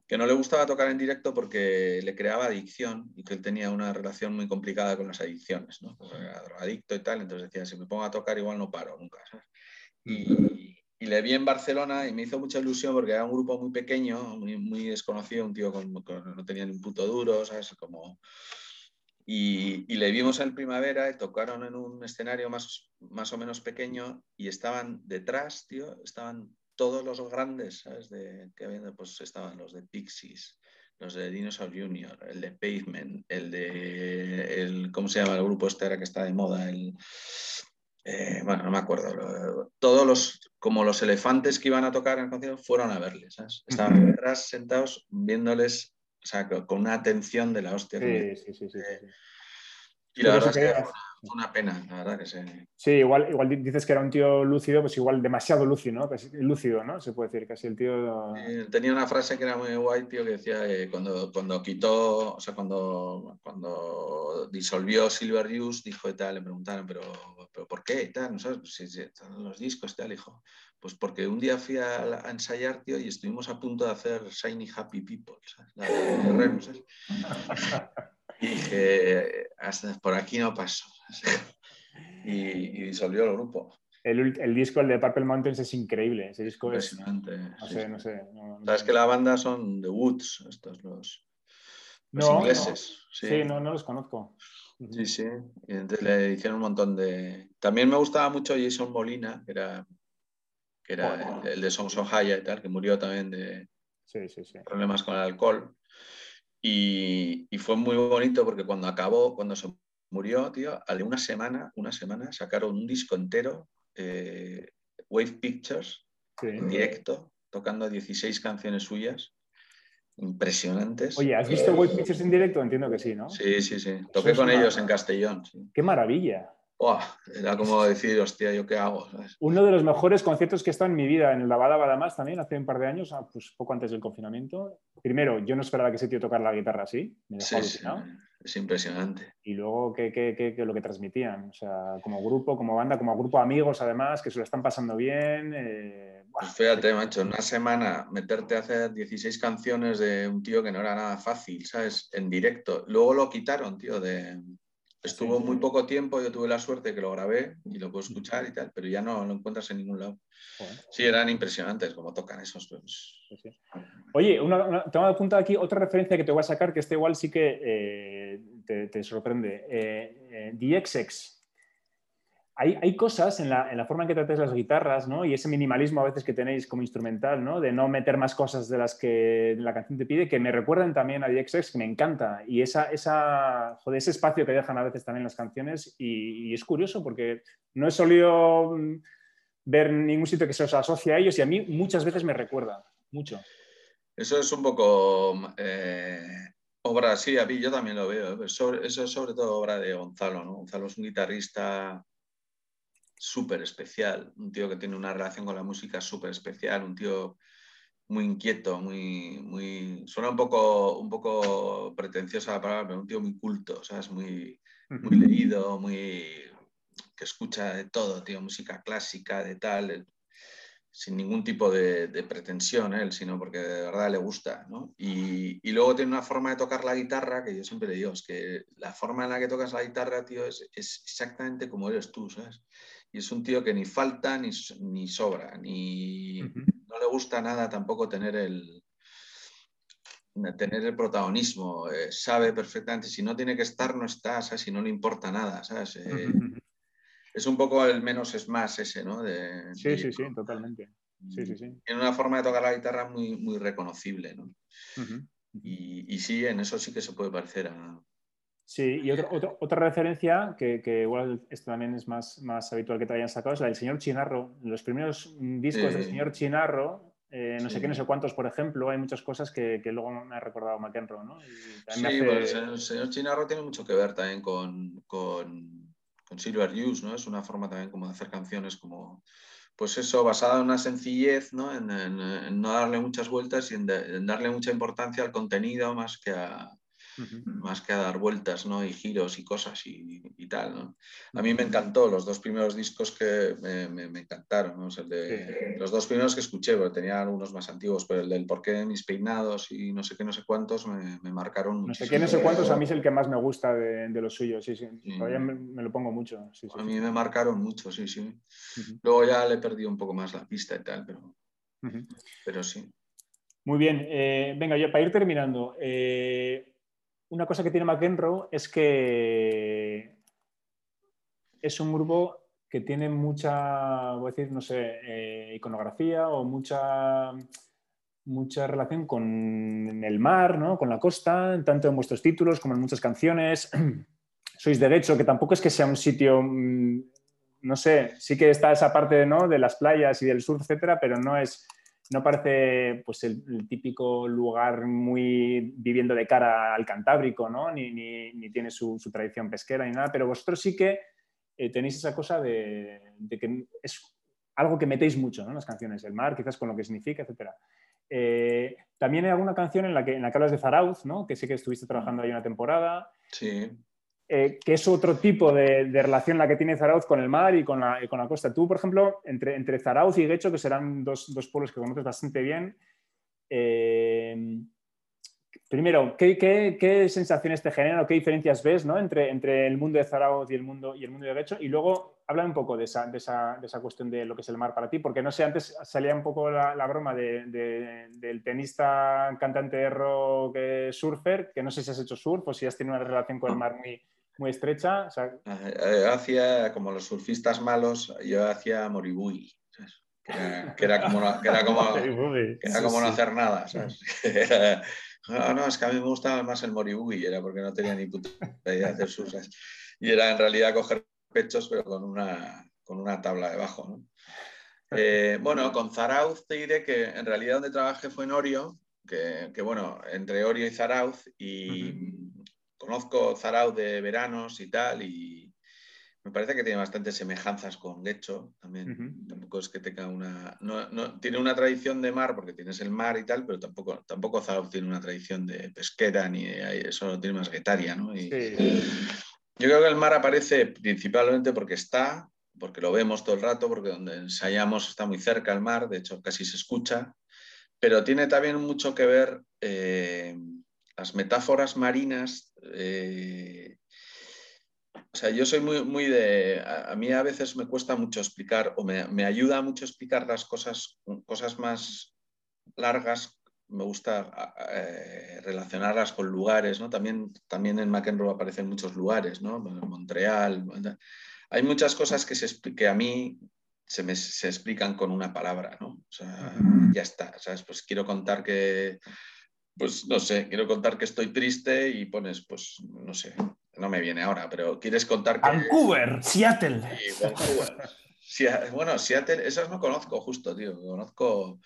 que no le gustaba tocar en directo porque le creaba adicción y que él tenía una relación muy complicada con las adicciones, ¿no? Era drogadicto y tal, entonces decía, si me pongo a tocar igual no paro nunca, Y, y le vi en Barcelona y me hizo mucha ilusión porque era un grupo muy pequeño, muy, desconocido, un tío con, no tenía ni un puto duro, ¿sabes? Como... Y, le vimos en primavera y tocaron en un escenario más, más o menos pequeño y estaban detrás, tío, estaban todos los grandes, ¿sabes? De, que habían, pues estaban los de Pixies, los de Dinosaur Jr., el de Pavement, el de, el, ¿cómo se llama el grupo este ahora que está de moda? El, eh, bueno, no me acuerdo. Todos los, como los elefantes que iban a tocar en el concierto, fueron a verles, ¿sabes? Estaban detrás sentados viéndoles, o sea, con una atención de la hostia. Sí, sí, sí, sí, Y la verdad es que fue una pena, la verdad que sí. Sí, igual, igual dices que era un tío lúcido, pues igual demasiado lúcido, ¿no? lúcido, ¿no? Se puede decir, casi el tío... tenía una frase que era muy guay, tío, que decía que cuando, cuando quitó, o sea, cuando, cuando disolvió Silver Use, dijo y tal, le preguntaron, pero, pero ¿por qué? Y tal, ¿no sabes? Pues, si, los discos, tal, dijo. Pues porque un día fui a, ensayar, tío, y estuvimos a punto de hacer Shiny Happy People, ¿sabes? La de ¿sabes? [laughs] Y dije, hasta por aquí no pasó. [laughs] y, disolvió el grupo. El, disco, el de Purple Mountains, es increíble. Ese disco Impresionante. Es, no sé, no sé. Sabes que la banda son The Woods, estos los, ingleses. Sí. no, no los conozco. Sí, sí. Y entonces le hicieron un montón de. También me gustaba mucho Jason Molina, que era, que era el, de Songs of Haya y tal, que murió también de problemas con el alcohol. Y, y, fue muy bonito porque cuando acabó, cuando se murió, tío, de una semana, una semana, sacaron un disco entero, eh, Wave Pictures, en directo, tocando 16 canciones suyas, impresionantes. Oye, ¿has visto Wave Pictures en directo? Entiendo que sí, ¿no? Sí, sí, sí. Toqué con ellos en Castellón. ¡Qué maravilla! Era como decir, hostia, ¿yo qué hago? Uno de los mejores conciertos que he estado en mi vida, en el Lavada Badamas también, hace un par de años, ah, pues poco antes del confinamiento. Primero, yo no esperaba que ese tío tocara la guitarra así, me dejó alucinado. es impresionante. Y luego, ¿qué, qué, qué, lo que transmitían? O sea, como grupo, como banda, como grupo de amigos, además, que se lo están pasando bien. Eh, pues fíjate, macho, en una semana meterte a hacer 16 canciones de un tío que no era nada fácil, ¿sabes? En directo. Luego lo quitaron, tío, de, Estuvo muy poco tiempo, yo tuve la suerte que lo grabé y lo puedo escuchar y tal, pero ya no lo encuentras en ningún lado. Sí, eran impresionantes como tocan esos. Pues. Oye, una, tengo apuntado aquí otra referencia que te voy a sacar, que este igual sí que eh, te, sorprende. Eh, eh, DXX hay, cosas en la, forma en que tratáis las guitarras, ¿no? Y ese minimalismo a veces que tenéis como instrumental, ¿no? De no meter más cosas de las que la canción te pide, que me recuerdan también a DXX, que me encanta. Y esa, esa, ese espacio que dejan a veces también las canciones. Y, es curioso porque no he solido mm, ver ningún sitio que se os asocie a ellos y a mí muchas veces me recuerda mucho. Eso es un poco eh, obra, sí, a mí yo también lo veo. ¿eh? eso es sobre todo obra de Gonzalo, ¿no? Gonzalo es un guitarrista súper especial, un tío que tiene una relación con la música súper especial, un tío muy inquieto, muy, muy... Suena un poco, un poco pretenciosa la palabra, pero un tío muy culto, ¿sabes? Muy, muy leído, muy... que escucha de todo, tío, música clásica, de tal, sin ningún tipo de, pretensión él, sino porque de verdad le gusta, ¿no? Y, y, luego tiene una forma de tocar la guitarra que yo siempre le digo, es que la forma en la que tocas la guitarra, tío, es, es exactamente como eres tú, ¿sabes? Y es un tío que ni falta ni, ni sobra, ni no le gusta nada tampoco tener el, tener el protagonismo, eh, sabe perfectamente, si no tiene que estar, no está, si no le importa nada, ¿sabes? Eh, es un poco el menos es más ese, ¿no? sí, sí, sí, totalmente. Sí, sí, sí. Tiene una forma de tocar la guitarra muy, muy reconocible, ¿no? y, y, sí, en eso sí que se puede parecer a, Sí, y otra referencia que, igual esto también es más, más habitual que te hayan sacado es la del señor Chinarro. Los primeros discos del señor Chinarro, eh, no sé qué, no sé cuántos, por ejemplo, hay muchas cosas que, luego me ha recordado McEnroe, ¿no? sí, pues el señor Chinarro tiene mucho que ver también con, con, con Silver Use, ¿no? Es una forma también como de hacer canciones como, pues eso, basada en una sencillez, ¿no? En, no darle muchas vueltas y en, darle mucha importancia al contenido más que a, más que a dar vueltas ¿no? y giros y cosas y, y tal. ¿no? A mí me encantó los dos primeros discos que me, me, encantaron, ¿no? los dos primeros que escuché, porque tenía algunos más antiguos, pero el del por qué mis peinados y no sé qué, no sé cuántos me, me marcaron No sé qué, no sé cuántos, a mí es el que más me gusta de, de los suyos, sí, sí. Todavía me, lo pongo mucho. a mí me marcaron mucho, sí, sí. Luego ya le he perdido un poco más la pista y tal, pero, pero sí. Muy bien, eh, venga, ya para ir terminando, eh, una cosa que tiene McEnroe es que es un grupo que tiene mucha, voy a decir, no sé, eh, iconografía o mucha, mucha relación con el mar, ¿no? con la costa, tanto en vuestros títulos como en muchas canciones. [clears throat] Sois de hecho, que tampoco es que sea un sitio, mm, no sé, sí que está esa parte ¿no? de las playas y del sur, etcétera, pero no es, no parece pues, el, típico lugar muy viviendo de cara al Cantábrico, ¿no? ni, ni, tiene su, su, tradición pesquera ni nada, pero vosotros sí que eh, tenéis esa cosa de, que es algo que metéis mucho en las canciones, el mar, quizás con lo que significa, etc. Eh, también hay alguna canción en la, que, en la que hablas de Zarauz, ¿no? que sé que estuviste trabajando ahí una temporada. Sí. Eh, que es otro tipo de, relación la que tiene Zarauz con el mar y con la, costa. Tú, por ejemplo, entre, entre Zarauz y Guecho, que serán dos, dos pueblos que conoces bastante bien, Primero, ¿qué, sensaciones te generan o qué diferencias ves entre, entre el mundo de Zaragoza y el mundo, y el mundo de Guecho? Y luego habla un poco de esa, de, esa, de esa, cuestión de lo que es el mar para ti, porque no sé, antes salía un poco la, broma del tenista, cantante de rock, eh, surfer, que no sé si has hecho surf o si has tenido una relación con el mar muy, muy estrecha. hacía, como los surfistas malos, yo hacía moribui. Que era, como, no, que era como, [laughs] era como no hacer nada. ¿sabes? No, [laughs] no, es que a mí me gustaba más el moribugi, era porque no tenía ni puta idea de hacer susas. Y era en realidad coger pechos, pero con una, con una tabla debajo. ¿no? Eh, bueno, con Zarauz te diré que en realidad donde trabajé fue en Orio, que, que bueno, entre Orio y Zarauz, y conozco Zarauz de veranos y tal, y, me parece que tiene bastantes semejanzas con Guecho. También tampoco es que tenga una. No, tiene una tradición de mar, porque tienes el mar y tal, pero tampoco, tampoco tiene una tradición de pesquera, ni eso lo tiene más guetaria, ¿no? Yo creo que el mar aparece principalmente porque está, porque lo vemos todo el rato, porque donde ensayamos está muy cerca el mar, de hecho casi se escucha, pero tiene también mucho que ver eh, las metáforas marinas. Eh, o sea, yo soy muy, muy de... A, mí a veces me cuesta mucho explicar o me, ayuda mucho explicar las cosas, cosas más largas. Me gusta eh, relacionarlas con lugares, ¿no? También, también en McEnroe aparecen muchos lugares, ¿no? Montreal. Hay muchas cosas que, se, que a mí se, me, se explican con una palabra, ¿no? O sea, ya está, ¿sabes? Pues quiero contar que pues no sé, quiero contar que estoy triste y pones, pues no sé, no me viene ahora, pero quieres contar que... Vancouver, Seattle. bueno, Seattle, esas no conozco justo, tío, conozco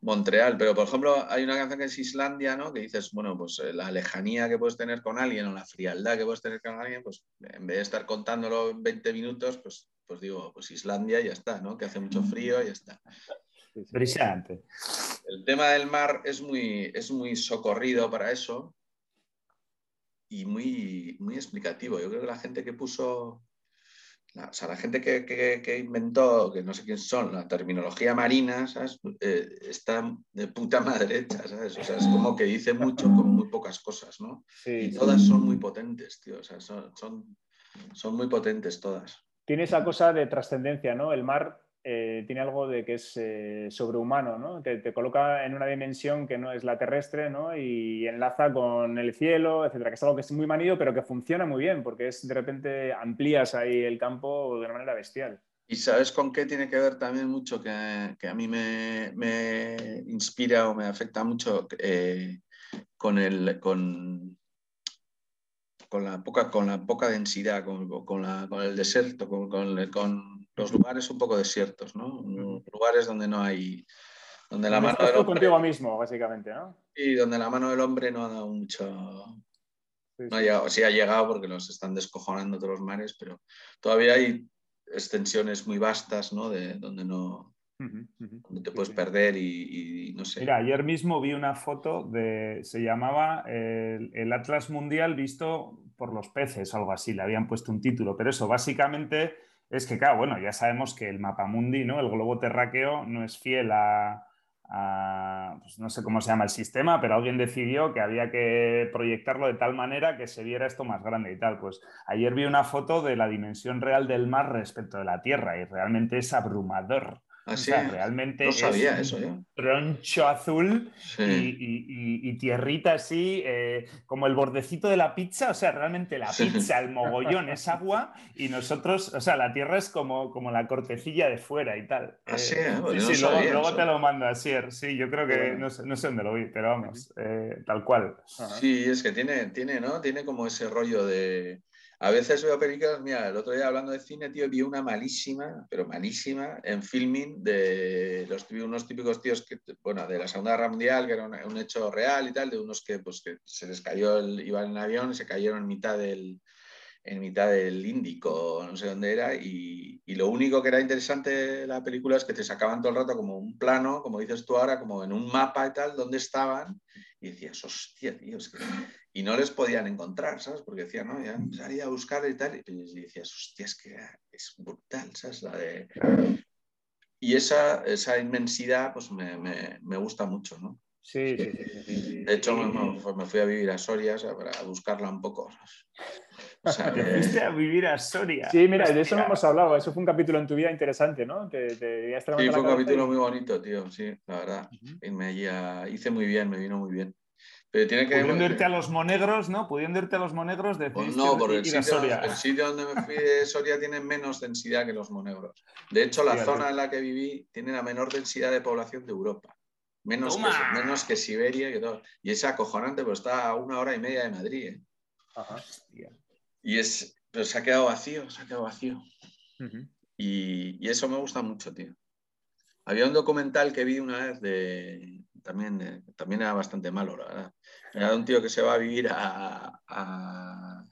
Montreal, pero por ejemplo hay una canción que es Islandia, ¿no? Que dices, bueno, pues eh, la lejanía que puedes tener con alguien o la frialdad que puedes tener con alguien, pues en vez de estar contándolo en 20 minutos, pues, pues digo, pues Islandia y ya está, ¿no? Que hace mucho frío y ya está. Brillante. El tema del mar es muy, es muy socorrido para eso y muy, muy explicativo. Yo creo que la gente que puso, la, o sea, la gente que, inventó, que no sé quién son, la terminología marina, ¿sabes? Eh, está de puta madre ¿sabes? O sea, es como que dice mucho con muy pocas cosas, ¿no? y todas son muy potentes, tío. O sea, son, son, son muy potentes todas. Tiene esa cosa de trascendencia, ¿no? El mar eh, tiene algo de que es eh, sobrehumano, ¿no? Te, te, coloca en una dimensión que no es la terrestre ¿no? y enlaza con el cielo, etcétera, que es algo que es muy manido, pero que funciona muy bien, porque es de repente amplías ahí el campo de una manera bestial. ¿Y sabes con qué tiene que ver también mucho que, a mí me, inspira o me afecta mucho eh, con, el, con, con, la poca, con la poca densidad, con, con, con el desierto, con, los lugares un poco desiertos, ¿no? Lugares donde no hay... Donde la mano del hombre, contigo mismo, básicamente, ¿no? Y donde la mano del hombre no ha dado mucho... No ha llegado, sí ha llegado porque los están descojonando todos los mares, pero todavía hay extensiones muy vastas, ¿no? De, donde no, donde te puedes perder y, no sé. Mira, ayer mismo vi una foto de, se llamaba el, el, Atlas Mundial visto por los peces, algo así, le habían puesto un título, pero eso básicamente es que, claro, bueno, ya sabemos que el mapa mundi, ¿no? El globo terráqueo no es fiel a, pues no sé cómo se llama el sistema, pero alguien decidió que había que proyectarlo de tal manera que se viera esto más grande y tal. Pues ayer vi una foto de la dimensión real del mar respecto de la Tierra y realmente es abrumador. Así, o realmente no sabía es eso yo. troncho azul Sí. y, y- y- y tierrita así, eh, como el bordecito de la pizza. O sea, realmente la Sí. pizza, el mogollón es [laughs] agua y nosotros, o sea, la tierra es como, como la cortecilla de fuera y tal. Ah, Eh, sí, eh, pues sí, no luego, te lo mando a Sier. Sí, yo creo que no, sé, no sé dónde lo vi, pero vamos, eh, tal cual. Ajá. Sí, es que tiene, tiene, ¿no? Tiene como ese rollo de. A veces veo películas, mira, el otro día hablando de cine, tío, vi una malísima, pero malísima, en filming de los, unos típicos tíos que, bueno, de la Segunda Guerra Mundial, que era un, un hecho real y tal, de unos que, pues, que se les cayó, el, iban en avión y se cayeron en mitad del, en mitad del Índico, no sé dónde era, y, y lo único que era interesante de la película es que te sacaban todo el rato como un plano, como dices tú ahora, como en un mapa y tal, dónde estaban, y decías, hostia, tío, es que... Y no les podían encontrar, ¿sabes? Porque decían, no, ya salía a buscar y tal, y decías, hostia, es que es brutal, ¿sabes? La de... Y esa, esa inmensidad, pues me, me- me gusta mucho, ¿no? Sí, sí, sí, sí, sí. De hecho, me, me- me fui a vivir a Soria o sea, para buscarla un poco. ¿sabes? O sea, [laughs] Te fuiste a vivir a Soria. Sí, mira, de eso no hemos hablado. Eso fue un capítulo en tu vida interesante, ¿no? Te, te ibas Sí, fue un capítulo y- muy bonito, tío, sí, la verdad. Ujú. Irme allí a- Hice muy bien, me vino muy bien. Pero tiene que... Pudiendo irte a los monegros, ¿no? Pudiendo irte a los monegros, Pues decidiste no, porque el sitio, Soria. el sitio donde me fui de Soria tiene menos densidad que los monegros. De hecho, la Fíjate. zona en la que viví tiene la menor densidad de población de Europa. Menos, que, menos que Siberia y todo. Y es acojonante, pero está a una hora y media de Madrid. ¿eh? Ajá. Y es, pero se ha quedado vacío, se ha quedado vacío. Y, y eso me gusta mucho, tío. Había un documental que vi una vez de. También, eh, también era bastante malo, la verdad. Era un tío que se va a vivir a. a-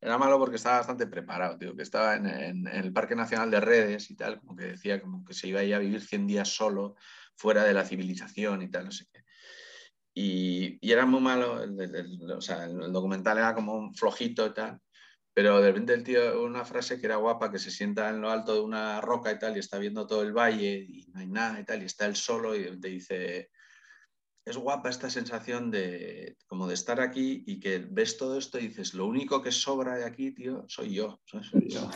Era malo porque estaba bastante preparado, tío. Que estaba en, en- en el Parque Nacional de Redes y tal, como que decía como que se iba a ir a vivir 100 días solo, fuera de la civilización y tal, no sé qué. Y, y era muy malo, el, el- el- o sea, el, documental era como un flojito y tal. Pero de repente el tío, una frase que era guapa, que se sienta en lo alto de una roca y tal, y está viendo todo el valle y no hay nada y tal, y está él solo y repente dice, es guapa esta sensación de como de estar aquí y que ves todo esto y dices, lo único que sobra de aquí, tío, soy yo. ¿sabes? Soy yo.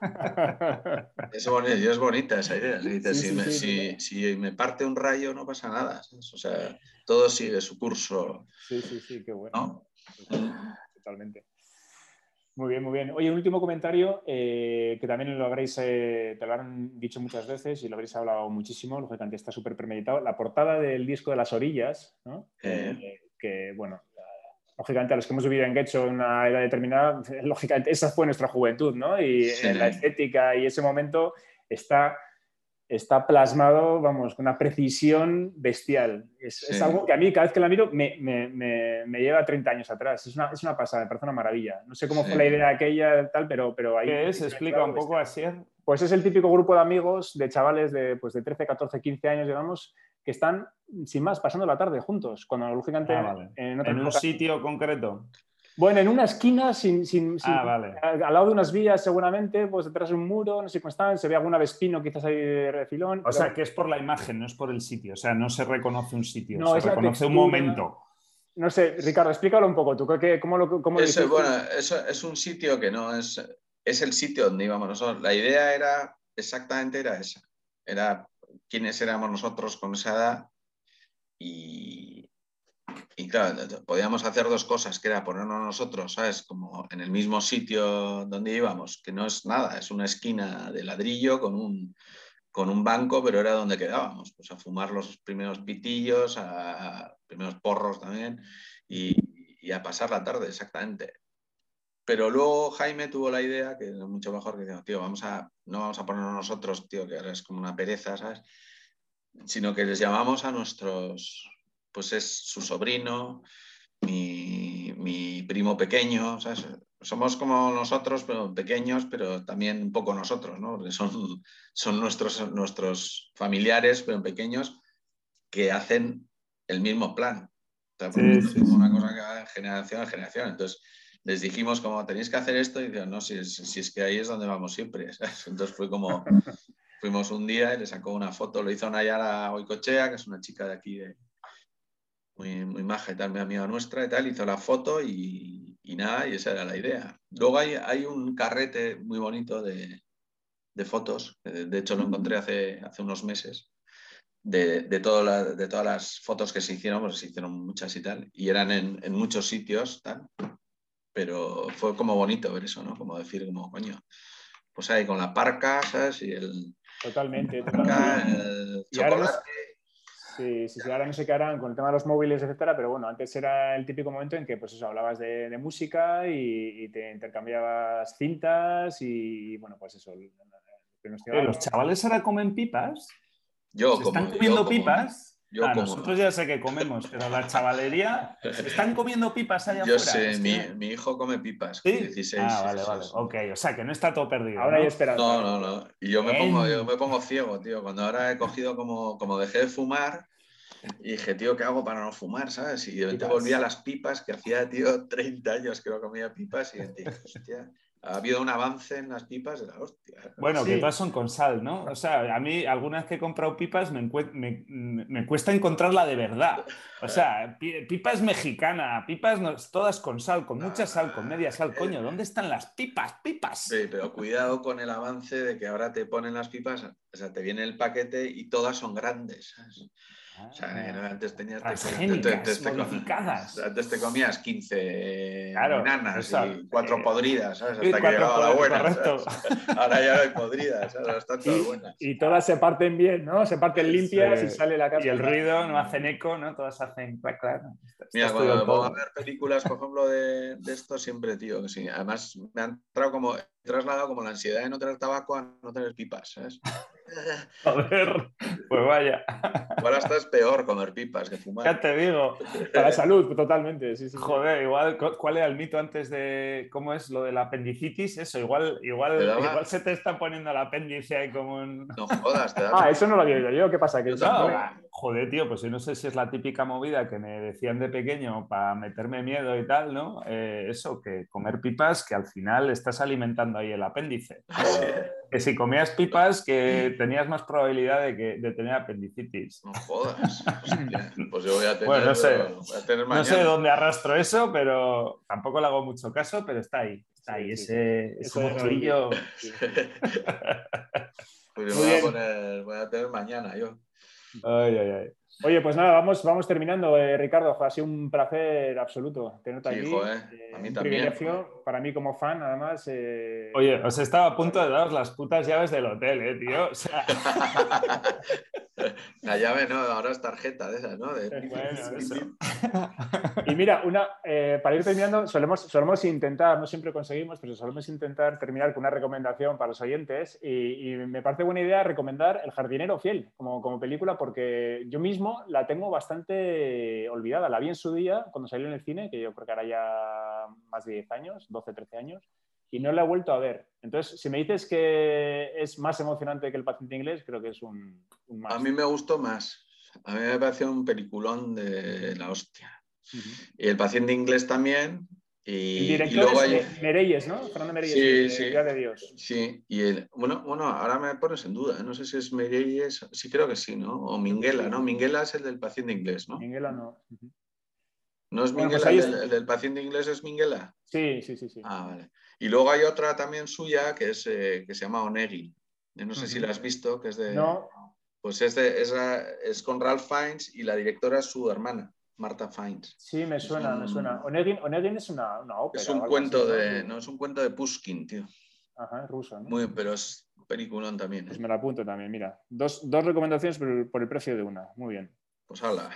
[laughs] Es, bonita, y es bonita esa idea. ¿sí? Dices, Sí, si, me, sí, si- si me parte un rayo no pasa nada. ¿sabes? O sea, todo sigue su curso. Sí, sí, sí, qué bueno. ¿no? Totalmente. Muy bien, muy bien. Oye, un último comentario eh, que también lo habréis, eh, te lo han dicho muchas veces y lo habréis hablado muchísimo, lógicamente está súper premeditado. La portada del disco de las orillas, ¿no? Eh. Que, bueno, lógicamente a los que hemos vivido en Guecho en una edad determinada, [laughs] lógicamente esa fue nuestra juventud, ¿no? Y Sí. la estética y ese momento está, está plasmado, vamos, con una precisión bestial. Es, algo que a mí cada vez que la miro me, me- me- me lleva 30 años atrás. Es una, es una pasada, me parece una maravilla. No sé cómo Sí. fue la idea aquella, tal, pero, pero ahí... ¿Qué es? Explica un poco así. Pues es el típico grupo de amigos, de chavales de, pues de 13, 14, 15 años, digamos, que están, sin más, pasando la tarde juntos. Cuando lógicamente Ah, vale. en, un sitio concreto. Bueno, en una esquina, sin, sin- sin- Ah, vale. al, al lado de unas vías, seguramente, pues detrás de un muro, no sé cómo están, se ve algún avespino quizás ahí de refilón. O pero- sea, que es por la imagen, no es por el sitio. O sea, no se reconoce un sitio, No, se reconoce un momento. No sé, Ricardo, explícalo un poco. ¿Tú qué, cómo lo, cómo lo bueno, eso es un sitio que no es, es el sitio donde íbamos nosotros. La idea era, exactamente era esa. Era quiénes éramos nosotros con esa edad y, y claro, podíamos hacer dos cosas, que era ponernos nosotros, ¿sabes? Como en el mismo sitio donde íbamos, que no es nada, es una esquina de ladrillo con un, con un banco, pero era donde quedábamos, pues a fumar los primeros pitillos, a primeros porros también y, y a pasar la tarde, exactamente. Pero luego Jaime tuvo la idea, que es mucho mejor, que dijo, tío, vamos a, no vamos a ponernos nosotros, tío, que ahora es como una pereza, ¿sabes? Sino que les llamamos a nuestros, pues es su sobrino, mi, mi primo pequeño, ¿sabes? Somos como nosotros, pero pequeños, pero también un poco nosotros, ¿no? Porque son, son nuestros, nuestros familiares, pero pequeños, que hacen el mismo plan. O sea, Sí, sí, es una cosa que va de generación en generación. Entonces, les dijimos como tenéis que hacer esto y dijeron, no, si, si- si es que ahí es donde vamos siempre. [laughs] ¿sabes? Entonces fue como, [laughs] fuimos un día y le sacó una foto, lo hizo Nayara Oicochea, que es una chica de aquí, de, muy, muy maja y tal, muy amiga nuestra y tal, hizo la foto y, y nada, y esa era la idea. Luego hay, hay un carrete muy bonito de, de fotos, de hecho lo encontré hace, hace unos meses, de, de, de todas las fotos que se hicieron, pues se hicieron muchas y tal, y eran en, en muchos sitios, tal, pero fue como bonito ver eso, ¿no? Como decir, como, coño, pues ahí con la parca, ¿sabes? Y el... Totalmente, totalmente. El chocolate. Sí, sí, sí, ahora no sé qué harán con el tema de los móviles, etcétera, pero bueno, antes era el típico momento en que pues eso, hablabas de, de música y, y, te intercambiabas cintas y bueno, pues eso. ¿Los chavales ahora comen pipas? Yo ¿Se como, ¿Están comiendo yo como, pipas? Yo Ah, como, nosotros ya sé que comemos, pero la chavalería. [laughs] ¿Están comiendo pipas allá yo afuera? sé, Es mi, mi hijo come pipas, ¿Sí? con 16. Ah, vale, vale. Ok, o sea que no está todo perdido. Ahora ¿no? hay esperanza. No, no, no. Y yo me, pongo, yo me pongo ciego, tío. Cuando ahora he cogido como, como dejé de fumar, y dije, tío, ¿qué hago para no fumar? ¿Sabes? Y de repente volví a las pipas, que hacía, tío, 30 años que no comía pipas, y dije, hostia, ha habido un avance en las pipas de la hostia. Bueno, Sí. que todas son con sal, ¿no? O sea, a mí algunas que he comprado pipas me, me- me cuesta encontrarla de verdad. O sea, pi- pipas mexicana, pipas no- todas con sal, con mucha sal, con media sal. Coño, ¿dónde están las pipas? ¡Pipas! Sí, pero cuidado con el avance de que ahora te ponen las pipas, o sea, te viene el paquete y todas son grandes. ¿sabes? O sea, antes tenías... te- Transgénicas, te- te- te- modificadas. Antes te comías 15 Claro, nanas esa- y cuatro eh, podridas, ¿sabes? Hasta que llegaba la buena. Ahora ya no hay podridas, ¿sabes? Ahora están todas buenas. Y todas se parten bien, ¿no? Se parten limpias Sí. y sale la casa. Y el ruido no hacen eco, ¿no? Todas hacen clac, clac. Mira, cuando me pongo a ver películas, por ejemplo, de, de esto, siempre, tío, que sí. Además, me han entrado como, he trasladado como la ansiedad de no tener tabaco a no tener pipas, ¿sabes? [laughs] Joder, pues vaya. Ahora hasta es peor comer pipas que fumar. Ya te digo. Para la salud, totalmente. Sí, sí, sí. Joder, igual, cu- ¿cuál era el mito antes de cómo es lo de la apendicitis? Eso, igual, igual, igual se te está poniendo el apéndice ahí como un. [laughs] No jodas, te da. Ah, eso no lo había oído yo. ¿Qué pasa? Que pone- Joder, tío, pues yo no sé si es la típica movida que me decían de pequeño para meterme miedo y tal, ¿no? Eh, eso, que comer pipas, que al final estás alimentando ahí el apéndice. Que si comías pipas, que [laughs] tenías más probabilidad de, que, de tener apendicitis. No jodas. Hostia, Pues yo voy a tener, Bueno, no sé. voy a tener No mañana. sé dónde arrastro eso, pero tampoco le hago mucho caso, pero está ahí. Está ahí, Sí, sí, ese, ese monstruillo. [laughs] Sí. Pues voy a, poner, voy a tener mañana yo. Ay, ay, ay. Oye, pues nada, vamos, vamos terminando, eh, Ricardo. Ha sido un placer absoluto tenerte Sí, aquí. joder, Eh, a mí un también. privilegio para mí como fan, además. eh, Oye, os estaba a punto de daros las putas llaves del hotel, ¿eh, tío? O sea, [laughs] La llave no, ahora es tarjeta de esas, ¿no? De- bueno, [laughs] eso. Y mira, una, eh, para ir terminando, solemos, solemos intentar, no siempre conseguimos, pero solemos intentar terminar con una recomendación para los oyentes. Y, y me parece buena idea recomendar El jardinero fiel como, como película, porque yo mismo la tengo bastante olvidada. La vi en su día cuando salió en el cine, que yo creo que ahora ya más de 10 años, 12, 13 años, y no la he vuelto a ver. Entonces, si me dices que es más emocionante que El paciente inglés, creo que es un, un más. A mí me gustó más. A mí me pareció un peliculón de la hostia. Y el paciente inglés también. El Y, y director luego es hay. eh, Mereyes, ¿no? Fernando Mereyes, Sí, de sí. De Dios. Sí, y el, bueno, bueno, ahora me pones en duda. ¿eh? No sé si es Meirelles, sí creo que sí, ¿no? O Minguela, ¿no? Minguela es el del paciente inglés, ¿no? Minguela no. ¿No es Bueno, Minguela? pues ahí el, del- el del paciente inglés es Minguela. Sí, sí, sí, sí. Ah, vale. Y luego hay otra también suya que, es, eh, que se llama Onegin. Yo No sé si la has visto, que es de. No, Pues es, de, es, es con Ralph Fiennes y la directora es su hermana, Marta Fiennes. sí, me suena, un- me suena. Onegin, Onegin es una, una ópera. Es un cuento de. No, es un cuento de Pushkin, tío. Ajá, es ruso, ¿no? Muy, pero es peliculón también. Pues ¿eh? me la apunto también, mira. Dos, dos recomendaciones por el, por el precio de una. Muy bien. Pues hala.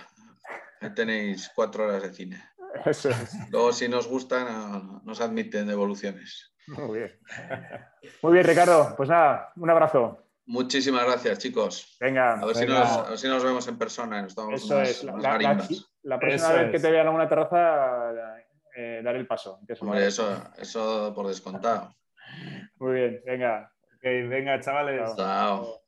Ahí tenéis cuatro horas de cine. [laughs] Eso es. Luego, si nos gustan, no- nos admiten devoluciones. Muy bien. Muy bien, Ricardo. Pues nada, un abrazo. Muchísimas gracias, chicos. Venga. A ver, si nos, a ver si nos vemos en persona nos tomamos Eso unas, es. La, la- la- garimbas. la próxima Eso vez que te vea en alguna terraza, eh, daré el paso. que eso Hombre, eso, eso por descontado. Muy bien, venga. Ok, venga, chavales. Chao. Chao.